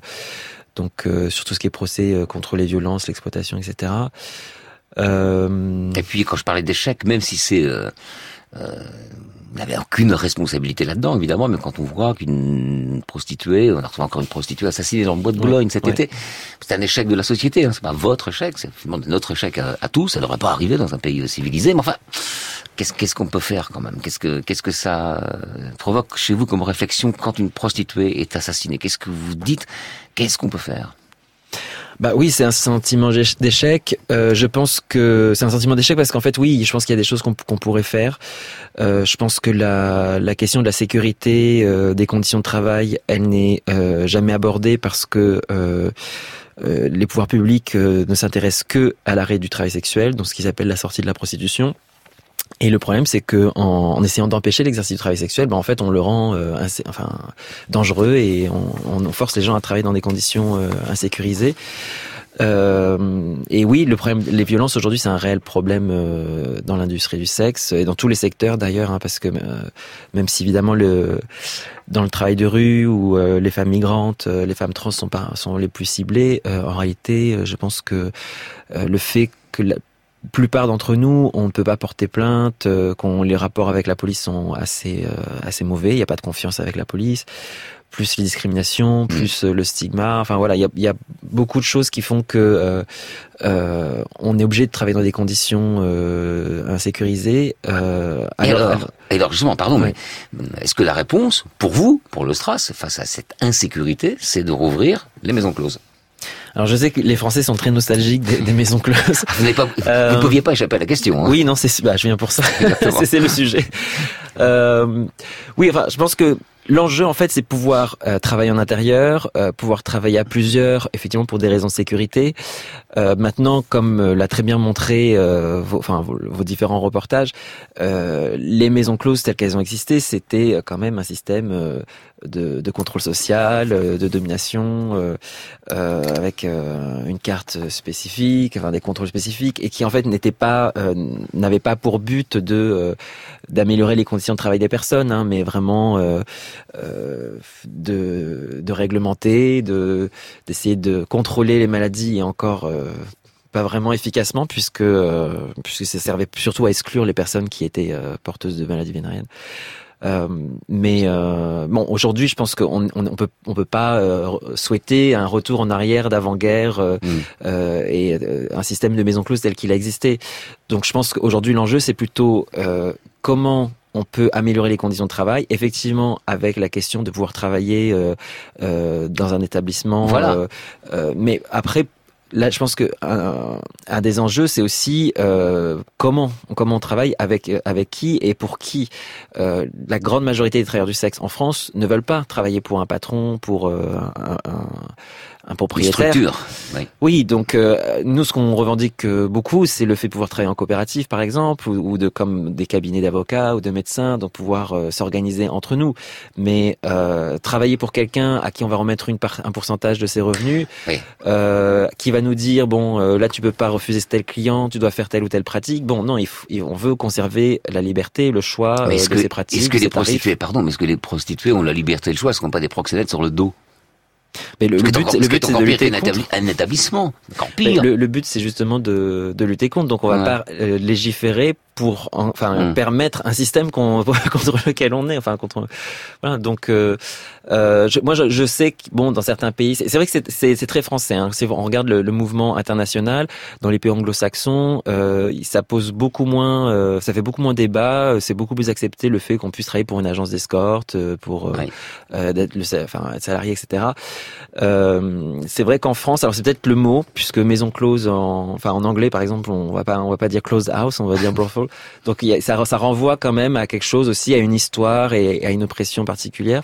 donc euh, sur tout ce qui est procès euh, contre les violences, l'exploitation, etc. Euh, Et puis quand je parlais d'échecs, même si c'est... Euh, euh, on n'avait aucune responsabilité là-dedans, évidemment, mais quand on voit qu'une prostituée, on a retrouvé encore une prostituée assassinée dans le bois de Boulogne cet Ouais. été, c'est un échec de la société, hein, c'est pas votre échec, c'est finalement notre échec à, à tous, ça n'aurait pas arrivé dans un pays civilisé, mais enfin, qu'est-ce qu'est-ce qu'on peut faire quand même? Qu'est-ce que qu'est-ce que ça euh, provoque chez vous comme réflexion quand une prostituée est assassinée? Qu'est-ce que vous dites? Qu'est-ce qu'on peut faire? Bah oui, c'est un sentiment d'éch- d'échec. Euh, je pense que c'est un sentiment d'échec parce qu'en fait, oui, je pense qu'il y a des choses qu'on pourrait faire. Euh, je pense que la, la question de la sécurité, euh, des conditions de travail, elle n'est jamais abordée parce que les pouvoirs publics ne s'intéressent que à l'arrêt du travail sexuel, donc ce qu'ils appellent la sortie de la prostitution. Et le problème, c'est que en, en essayant d'empêcher l'exercice du travail sexuel, ben en fait, on le rend euh, enfin dangereux et on, on force les gens à travailler dans des conditions euh, insécurisées. Euh, et oui, le problème, les violences aujourd'hui, c'est un réel problème euh, dans l'industrie du sexe et dans tous les secteurs d'ailleurs, hein, parce que euh, même si évidemment le dans le travail de rue où euh, les femmes migrantes, euh, les femmes trans sont pas sont les plus ciblées, euh, en réalité, je pense que le fait que la- plupart d'entre nous, on ne peut pas porter plainte, qu'on les rapports avec la police sont assez assez mauvais. Il n'y a pas de confiance avec la police plus les discriminations, mm. plus le stigma. Enfin voilà, il y a, y a, beaucoup de choses qui font que euh, euh, on est obligé de travailler dans des conditions euh, insécurisées. Euh, et, alors, alors, justement, pardon, mais est-ce que la réponse pour vous, pour le Stras, face à cette insécurité, c'est de rouvrir les maisons closes? Alors je sais que les Français sont très nostalgiques des, maisons closes. Vous ne euh, pouviez pas échapper à la question. Hein. Oui, non, c'est bah, je viens pour ça. c'est le sujet. Euh, oui, enfin, je pense que L'enjeu, en fait, c'est pouvoir euh, travailler en intérieur, euh, pouvoir travailler à plusieurs, effectivement pour des raisons de sécurité. Euh, maintenant, comme l'a très bien montré vos, différents reportages, les maisons closes telles qu'elles ont existé, c'était quand même un système de, de, contrôle social, de domination, avec une carte spécifique, enfin des contrôles spécifiques, et qui en fait n'était pas, n'avait pas pour but de d'améliorer les conditions de travail des personnes, hein, mais vraiment euh, de, de réglementer, de d'essayer de contrôler les maladies et encore euh, pas vraiment efficacement puisque euh, puisque ça servait surtout à exclure les personnes qui étaient porteuses de maladies vénériennes. Euh, mais euh, bon, aujourd'hui, je pense qu'on on, on, peut on peut pas souhaiter un retour en arrière d'avant-guerre mm. et un système de maison close tel qu'il a existé. Donc, je pense qu'aujourd'hui, l'enjeu, c'est plutôt comment on peut améliorer les conditions de travail, effectivement avec la question de pouvoir travailler euh, euh, dans un établissement. Voilà. Euh, mais après, là, je pense que un, des enjeux, c'est aussi comment comment on travaille avec avec qui et pour qui. la grande majorité des travailleurs du sexe en France ne veulent pas travailler pour un patron, pour un, un un propriétaire. structure. Oui. oui donc euh, nous, ce qu'on revendique euh, beaucoup, c'est le fait de pouvoir travailler en coopérative, par exemple, ou, de comme des cabinets d'avocats ou de médecins, donc pouvoir euh, s'organiser entre nous. Mais travailler pour quelqu'un à qui on va remettre une un pourcentage de ses revenus, qui va nous dire bon, là tu peux pas refuser tel client, tu dois faire telle ou telle pratique. Bon, non, il on veut conserver la liberté, le choix de que, ces pratiques. Est-ce que les prostituées, pardon, mais est-ce que les prostituées ont la liberté et le choix, ce qu'on pas des proxénètes sur le dos? Mais le, le but, le but c'est de lutter contre. Un établissement, encore pire. Le, le, but, c'est justement de, de lutter contre. Donc, on va pas euh, légiférer pour enfin hmm. permettre un système contre lequel on est enfin contre voilà. Donc euh, euh je, moi je, je, sais que bon dans certains pays c'est vrai que c'est très français hein, on regarde le, le, mouvement international. Dans les pays anglo-saxons euh, ça pose beaucoup moins euh, ça fait beaucoup moins débat. C'est beaucoup plus accepté le fait qu'on puisse travailler pour une agence d'escorte euh, pour d'être le enfin être salarié etc c'est vrai qu'en France alors c'est peut-être le mot puisque maison close en enfin en anglais par exemple on va pas on va pas dire closed house on va dire brothel donc ça, ça renvoie quand même à quelque chose aussi, à une histoire et à une oppression particulière.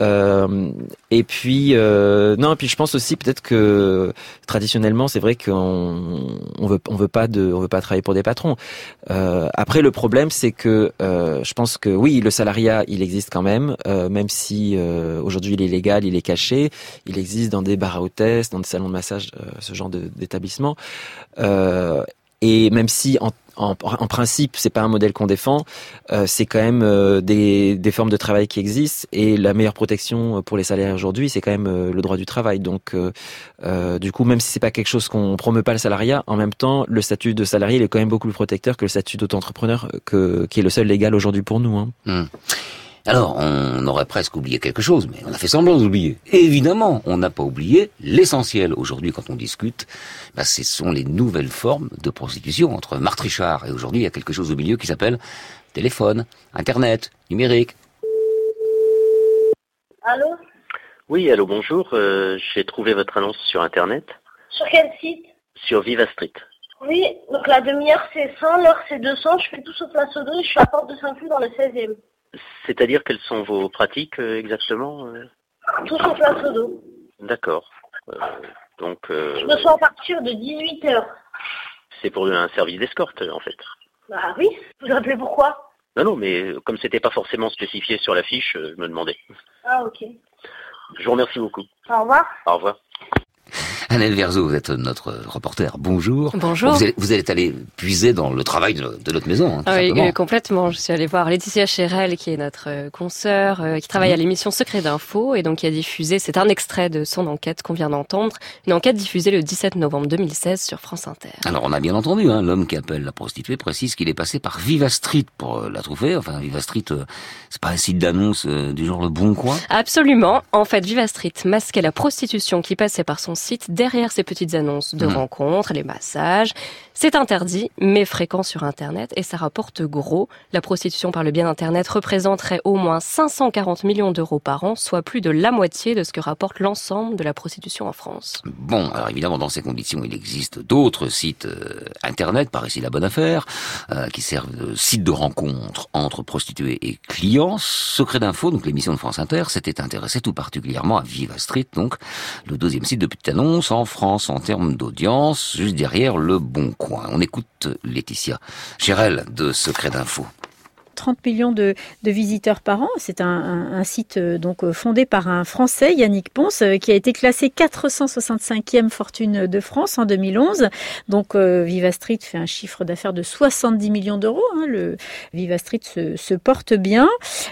Euh, et puis euh, non, et puis je pense aussi peut-être que traditionnellement, c'est vrai qu'on on veut on veut pas de on veut pas travailler pour des patrons. Euh, après, le problème, c'est que euh, je pense que oui, le salariat, il existe quand même, euh, même si euh, aujourd'hui il est légal, il est caché, il existe dans des bars à hôtesses, dans des salons de massage, ce genre d'établissement. Et même si en en, en principe, c'est pas un modèle qu'on défend. Euh, c'est quand même euh, des, des, formes de travail qui existent et la meilleure protection pour les salaires aujourd'hui, c'est quand même euh, le droit du travail. Donc, euh, du coup, même si c'est pas quelque chose qu'on promeut pas le salariat, en même temps, le statut de salarié il est quand même beaucoup plus protecteur que le statut d'auto-entrepreneur, que qui est le seul légal aujourd'hui pour nous. Hein. Hmm. Alors, on aurait presque oublié quelque chose, mais on a fait semblant d'oublier. Évidemment, on n'a pas oublié l'essentiel. Aujourd'hui, quand on discute, bah, ce sont les nouvelles formes de prostitution entre Marthe Richard et aujourd'hui, il y a quelque chose au milieu qui s'appelle téléphone, Internet, numérique. Allô? Oui, allô, bonjour. Euh, j'ai trouvé votre annonce sur Internet. Sur quel site? Sur Viva Street. Oui, donc la demi-heure c'est 100, l'heure c'est 200, je fais tout sauf la sodo et je suis à Porte de Saint-Cloud dans le 16e. C'est-à-dire quelles sont vos pratiques euh, exactement euh Tout sauf la sodo. D'accord. Euh, donc. Je me sens à partir de 18 h C'est pour un service d'escorte en fait. Bah oui. Vous appelez pourquoi? Non, non, mais comme c'était pas forcément spécifié sur la fiche, je me demandais. Ah ok. Je vous remercie beaucoup. Au revoir. Au revoir. Annelle Verzo, vous êtes notre reporter. Bonjour. Bonjour. Vous, allez, vous êtes allé puiser dans le travail de, notre maison. Hein, ah oui, euh, complètement. Je suis allée voir Laetitia Chérel, qui est notre euh, consoeur, euh, qui travaille à l'émission Secret d'Info, et donc qui a diffusé, c'est un extrait de son enquête qu'on vient d'entendre, une enquête diffusée le 17 novembre 2016 sur France Inter. Alors on a bien entendu, hein, l'homme qui appelle la prostituée précise qu'il est passé par Viva Street pour la trouver. Enfin, Viva Street, c'est pas un site d'annonce du genre Le Bon Coin? Absolument. En fait, Viva Street masquait la prostitution qui passait par son site derrière ces petites annonces de mmh. rencontres, les massages. C'est interdit, mais fréquent sur Internet et ça rapporte gros. La prostitution par le bien Internet représenterait au moins 540 millions d'euros par an, soit plus de la moitié de ce que rapporte l'ensemble de la prostitution en France. Bon, alors évidemment, dans ces conditions, il existe d'autres sites euh, Internet, par ici la bonne affaire, euh, qui servent de site de rencontre entre prostituées et clients. Secret d'info, donc l'émission de France Inter, s'était intéressé tout particulièrement à Viva Street, donc le deuxième site de petite annonce en France en termes d'audience, juste derrière le Bon Coin. On écoute Laetitia Chérel de Secret d'Info. 30 millions de, visiteurs par an. C'est un, site euh, donc euh, fondé par un Français, Yannick Ponce, euh, qui a été classé 465e fortune de France en 2011. Donc Viva Street fait un chiffre d'affaires de 70 millions d'euros. Hein. Le Viva Street se, porte bien.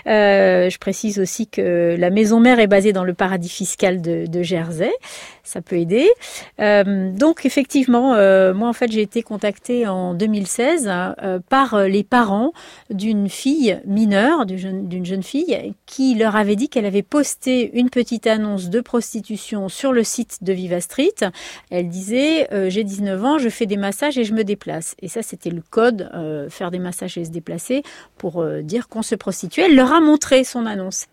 je précise aussi que la maison mère est basée dans le paradis fiscal de, de Jersey. Ça peut aider. donc effectivement, moi en fait j'ai été contactée en 2016 par les parents d'une fille mineure, d'une jeune, fille, qui leur avait dit qu'elle avait posté une petite annonce de prostitution sur le site de Viva Street. Elle disait euh, J'ai 19 ans, je fais des massages et je me déplace. Et ça, c'était le code, euh, faire des massages et se déplacer, pour euh, dire qu'on se prostituait. Elle leur a montré son annonce.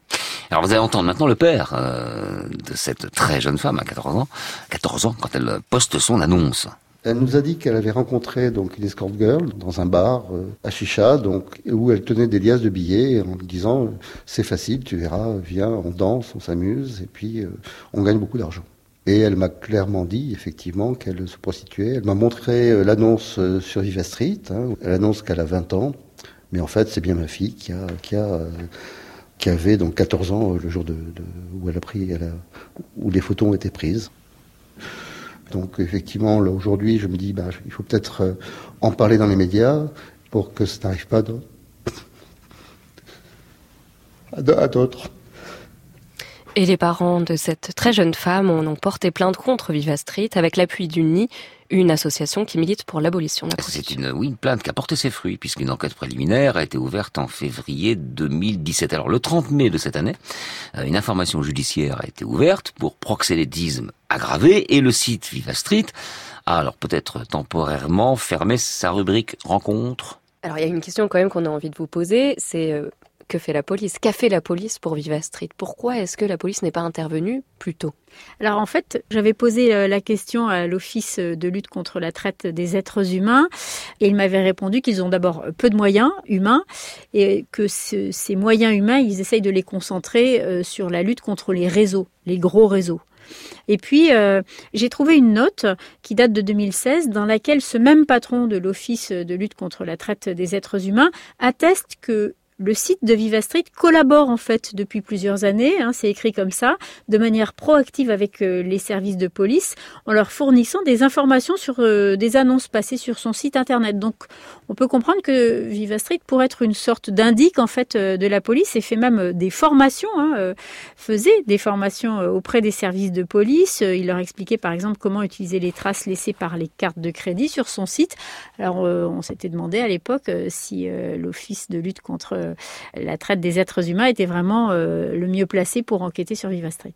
Alors vous allez entendre maintenant le père de cette très jeune femme à 14 ans, 14 ans quand elle poste son annonce. Elle nous a dit qu'elle avait rencontré donc une escort girl dans un bar euh, à Chicha, donc où elle tenait des liasses de billets en disant c'est facile, tu verras, viens, on danse, on s'amuse et puis euh, on gagne beaucoup d'argent. Et elle m'a clairement dit effectivement qu'elle se prostituait. Elle m'a montré euh, l'annonce sur Viva Street. Hein, elle annonce qu'elle a 20 ans, mais en fait c'est bien ma fille qui a qui a qui avait donc 14 ans le jour de, où elle a pris, où les photos ont été prises. Donc effectivement, aujourd'hui, je me dis, bah, il faut peut-être euh, en parler dans les médias pour que ça n'arrive pas à d'autres. Et les parents de cette très jeune femme ont porté plainte contre Viva Street avec l'appui du NI, une association qui milite pour l'abolition de la prostitution. C'est une, oui, une plainte qui a porté ses fruits puisqu'une enquête préliminaire a été ouverte en février 2017. Alors le 30 mai de cette année, euh, une information judiciaire a été ouverte pour proxénétisme aggravé et le site Viva Street a alors peut-être temporairement fermé sa rubrique rencontre. Alors il y a une question quand même qu'on a envie de vous poser, c'est euh, que fait la police Qu'a fait la police pour Viva Street? Pourquoi est-ce que la police n'est pas intervenue plus tôt? Alors en fait, j'avais posé euh, la question à l'Office de lutte contre la traite des êtres humains et ils m'avaient répondu qu'ils ont d'abord peu de moyens humains et que ces moyens humains, ils essayent de les concentrer euh, sur la lutte contre les réseaux, les gros réseaux. Et puis, euh, j'ai trouvé une note qui date de 2016 dans laquelle ce même patron de l'Office de lutte contre la traite des êtres humains atteste que le site de Viva Street collabore en fait depuis plusieurs années, hein, c'est écrit comme ça, de manière proactive avec euh, les services de police en leur fournissant des informations sur euh, des annonces passées sur son site internet. Donc on peut comprendre que Viva Street pourrait être une sorte d'indique en fait euh, de la police et fait même des formations, hein, faisait des formations auprès des services de police. Il leur expliquait par exemple comment utiliser les traces laissées par les cartes de crédit sur son site. Alors on s'était demandé à l'époque si l'office de lutte contre euh, la traite des êtres humains était vraiment euh, le mieux placé pour enquêter sur Viva Street.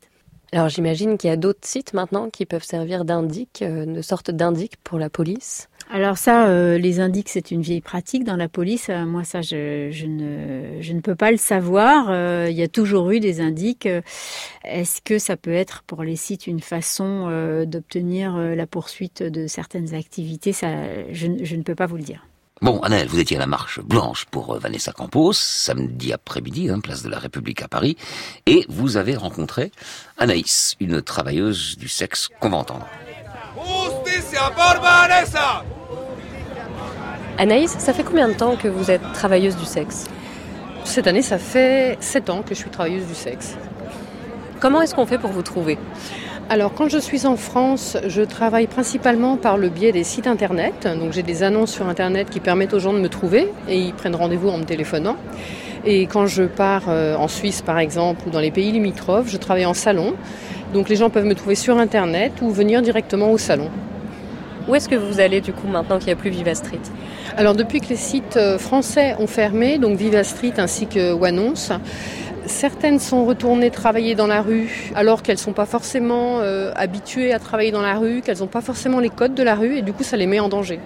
Alors j'imagine qu'il y a d'autres sites maintenant qui peuvent servir d'indic, euh, de sorte d'indic pour la police. Alors ça, les indices, c'est une vieille pratique dans la police. moi, ça, je, ne, je, ne, peux pas le savoir. il y a toujours eu des indices. Est-ce que ça peut être pour les sites une façon d'obtenir la poursuite de certaines activités? Ça, je ne peux pas vous le dire. Bon, Annelle, vous étiez à la marche blanche pour euh, Vanessa Campos, samedi après-midi, hein, place de la République à Paris, et vous avez rencontré Anaïs, une travailleuse du sexe qu'on va entendre. Anaïs, ça fait combien de temps que vous êtes travailleuse du sexe? Cette année, ça fait 7 ans que je suis travailleuse du sexe. Comment est-ce qu'on fait pour vous trouver? Alors quand je suis en France, je travaille principalement par le biais des sites internet. Donc j'ai des annonces sur internet qui permettent aux gens de me trouver et ils prennent rendez-vous en me téléphonant. Et quand je pars euh, en Suisse par exemple ou dans les pays limitrophes, je travaille en salon. Donc les gens peuvent me trouver sur internet ou venir directement au salon. Où est-ce que vous allez du coup maintenant qu'il n'y a plus Viva Street? Alors depuis que les sites euh, français ont fermé, donc Viva Street ainsi que Wannonce, Certaines sont retournées travailler dans la rue alors qu'elles ne sont pas forcément euh, habituées à travailler dans la rue, qu'elles n'ont pas forcément les codes de la rue et du coup ça les met en danger.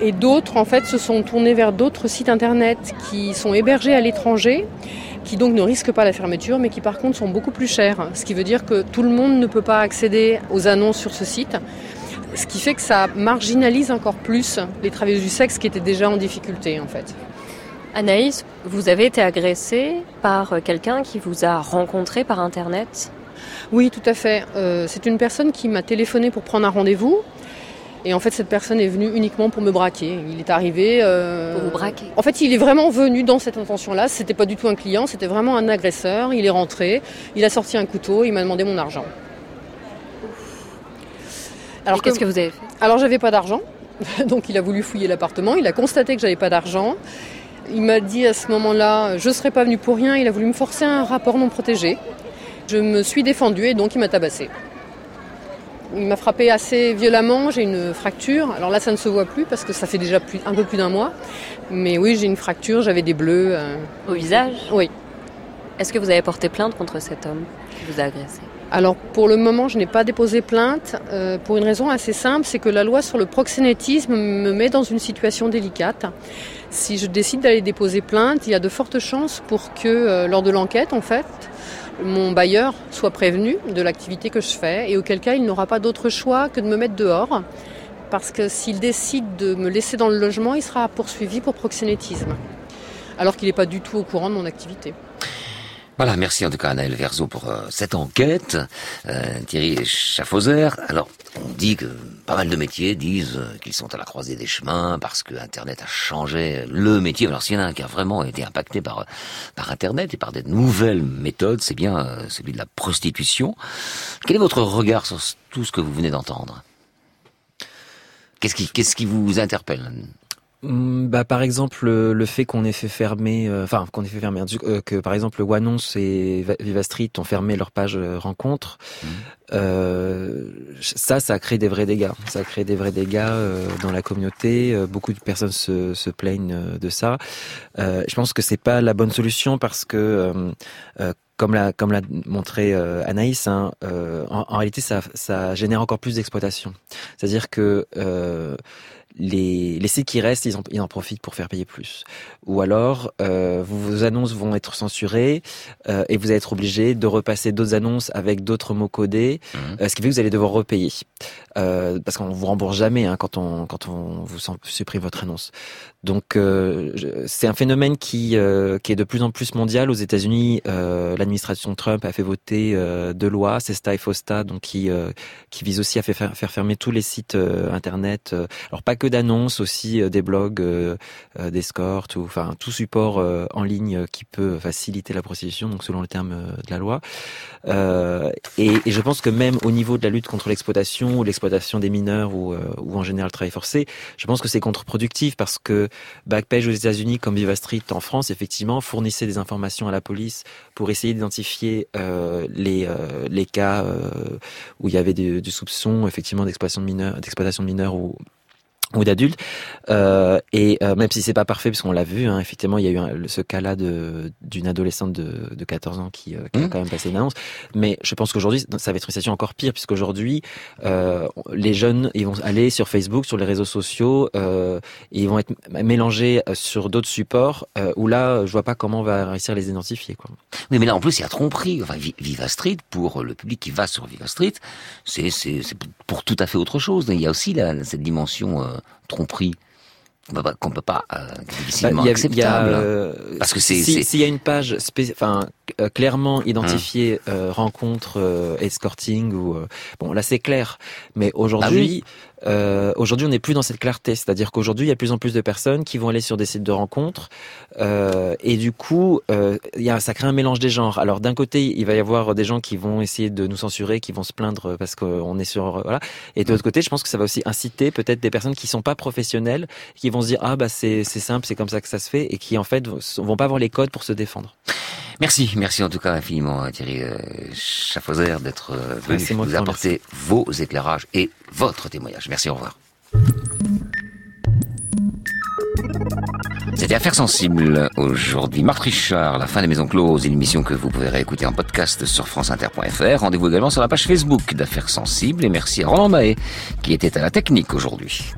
Et d'autres en fait se sont tournées vers d'autres sites internet qui sont hébergés à l'étranger, qui donc ne risquent pas la fermeture mais qui par contre sont beaucoup plus chers. Ce qui veut dire que tout le monde ne peut pas accéder aux annonces sur ce site. Ce qui fait que ça marginalise encore plus les travailleuses du sexe qui étaient déjà en difficulté en fait. Anaïs, vous avez été agressée par quelqu'un qui vous a rencontré par Internet? Oui, tout à fait. Euh, c'est une personne qui m'a téléphoné pour prendre un rendez-vous. Et en fait, cette personne est venue uniquement pour me braquer. Il est arrivé. Euh, pour vous braquer En fait, il est vraiment venu dans cette intention-là. C'était pas du tout un client, c'était vraiment un agresseur. Il est rentré, il a sorti un couteau, il m'a demandé mon argent. Alors qu'est-ce que vous avez fait? Alors, j'avais pas d'argent. Donc, il a voulu fouiller l'appartement. Il a constaté que j'avais pas d'argent. Il m'a dit à ce moment-là, je ne serais pas venu pour rien, il a voulu me forcer un rapport non protégé. Je me suis défendue et donc il m'a tabassé. Il m'a frappé assez violemment, j'ai une fracture. Alors là, ça ne se voit plus parce que ça fait déjà un peu plus d'un mois. Mais oui, j'ai une fracture, j'avais des bleus. Euh, Au visage? Oui. Est-ce que vous avez porté plainte contre cet homme qui vous a agressé? Alors pour le moment, je n'ai pas déposé plainte euh, pour une raison assez simple, c'est que la loi sur le proxénétisme me met dans une situation délicate. Si je décide d'aller déposer plainte, il y a de fortes chances pour que euh, lors de l'enquête, en fait, mon bailleur soit prévenu de l'activité que je fais et auquel cas il n'aura pas d'autre choix que de me mettre dehors. Parce que s'il décide de me laisser dans le logement, il sera poursuivi pour proxénétisme. Alors qu'il n'est pas du tout au courant de mon activité. Voilà, merci en tout cas Anaël Verzo pour euh, cette enquête. Euh, Thierry Schaffhauser, alors on dit que pas mal de métiers disent euh, qu'ils sont à la croisée des chemins parce que Internet a changé le métier. Alors s'il y en a un qui a vraiment été impacté par, par Internet et par des nouvelles méthodes, c'est bien celui de la prostitution. Quel est votre regard sur tout ce que vous venez d'entendre? Qu'est-ce qui, qu'est-ce qui vous interpelle? Bah, par exemple, le, fait qu'on ait fait fermer, euh, enfin qu'on ait fait fermer, euh, que par exemple Wannonce et Viva Street ont fermé leur page euh, rencontre, mmh. ça, ça a créé des vrais dégâts. Ça a créé des vrais dégâts dans la communauté. beaucoup de personnes se, se plaignent de ça. je pense que c'est pas la bonne solution parce que comme l'a comme l'a montré Anaïs, hein, en, en, réalité ça, ça génère encore plus d'exploitation. C'est-à-dire que les, les sites qui restent, ils en, ils en profitent pour faire payer plus. Ou alors, euh, vos annonces vont être censurées euh, et vous allez être obligé de repasser d'autres annonces avec d'autres mots codés, mmh. euh, ce qui fait que vous allez devoir repayer. Euh, parce qu'on vous rembourse jamais hein, quand on quand on vous supprime votre annonce. Donc euh, c'est un phénomène qui euh, qui est de plus en plus mondial. Aux États-Unis, l'administration Trump a fait voter deux lois, CESTA et FOSTA, donc qui qui visent aussi à faire, faire fermer tous les sites internet. alors pas que d'annonces, aussi des blogs, d'escorte ou enfin tout support en ligne qui peut faciliter la prostitution, donc selon le terme de la loi. Et, je pense que même au niveau de la lutte contre l'exploitation ou l'exploitation des mineurs ou, euh, en général le travail forcé, je pense que c'est contre-productif parce que Backpage aux États-Unis comme Viva Street en France, effectivement, fournissait des informations à la police pour essayer d'identifier euh, les, euh, les cas où il y avait du, du soupçon effectivement d'exploitation de mineurs, d'exploitation de mineurs ou ou d'adultes. Euh, et euh, même si c'est pas parfait, parce qu'on l'a vu, hein, effectivement, il y a eu ce cas-là d'une adolescente de, de 14 ans qui, euh, qui a mmh. quand même passé une annonce. Mais je pense qu'aujourd'hui, ça va être une situation encore pire, puisqu'aujourd'hui, euh, les jeunes, ils vont aller sur Facebook, sur les réseaux sociaux, et ils vont être mélangés sur d'autres supports, où là, je vois pas comment on va réussir à les identifier. Quoi. Oui, mais là, en plus, il y a tromperie. Enfin, Viva Street, pour le public qui va sur Viva Street, c'est pour tout à fait autre chose. Il y a aussi la, cette dimension tromperie qu'on peut pas euh, difficilement bah, acceptable. euh, parce que c'est s'il y a une page enfin euh, clairement identifiée hum. euh, rencontre escorting ou bon là c'est clair. Mais aujourd'hui euh, aujourd'hui, on n'est plus dans cette clarté. C'est-à-dire qu'aujourd'hui, il y a de plus en plus de personnes qui vont aller sur des sites de rencontres. Euh, et du coup, euh, il y a, ça crée un mélange des genres. Alors, d'un côté, il va y avoir des gens qui vont essayer de nous censurer, qui vont se plaindre parce qu'on est sur... Voilà. Et de l'autre côté, je pense que ça va aussi inciter peut-être des personnes qui sont pas professionnelles, qui vont se dire, ah bah c'est simple, c'est comme ça que ça se fait, et qui en fait vont pas avoir les codes pour se défendre. Merci, merci en tout cas infiniment Thierry euh, Chaffauzer d'être euh, venu nous apporter vos éclairages et votre témoignage. Merci, au revoir. C'était Affaires sensibles aujourd'hui. Marc Richard, La fin des maisons closes, une émission que vous pouvez réécouter en podcast sur franceinter.fr. Rendez-vous également sur la page Facebook d'Affaires sensibles et merci à Roland Mahé qui était à la technique aujourd'hui.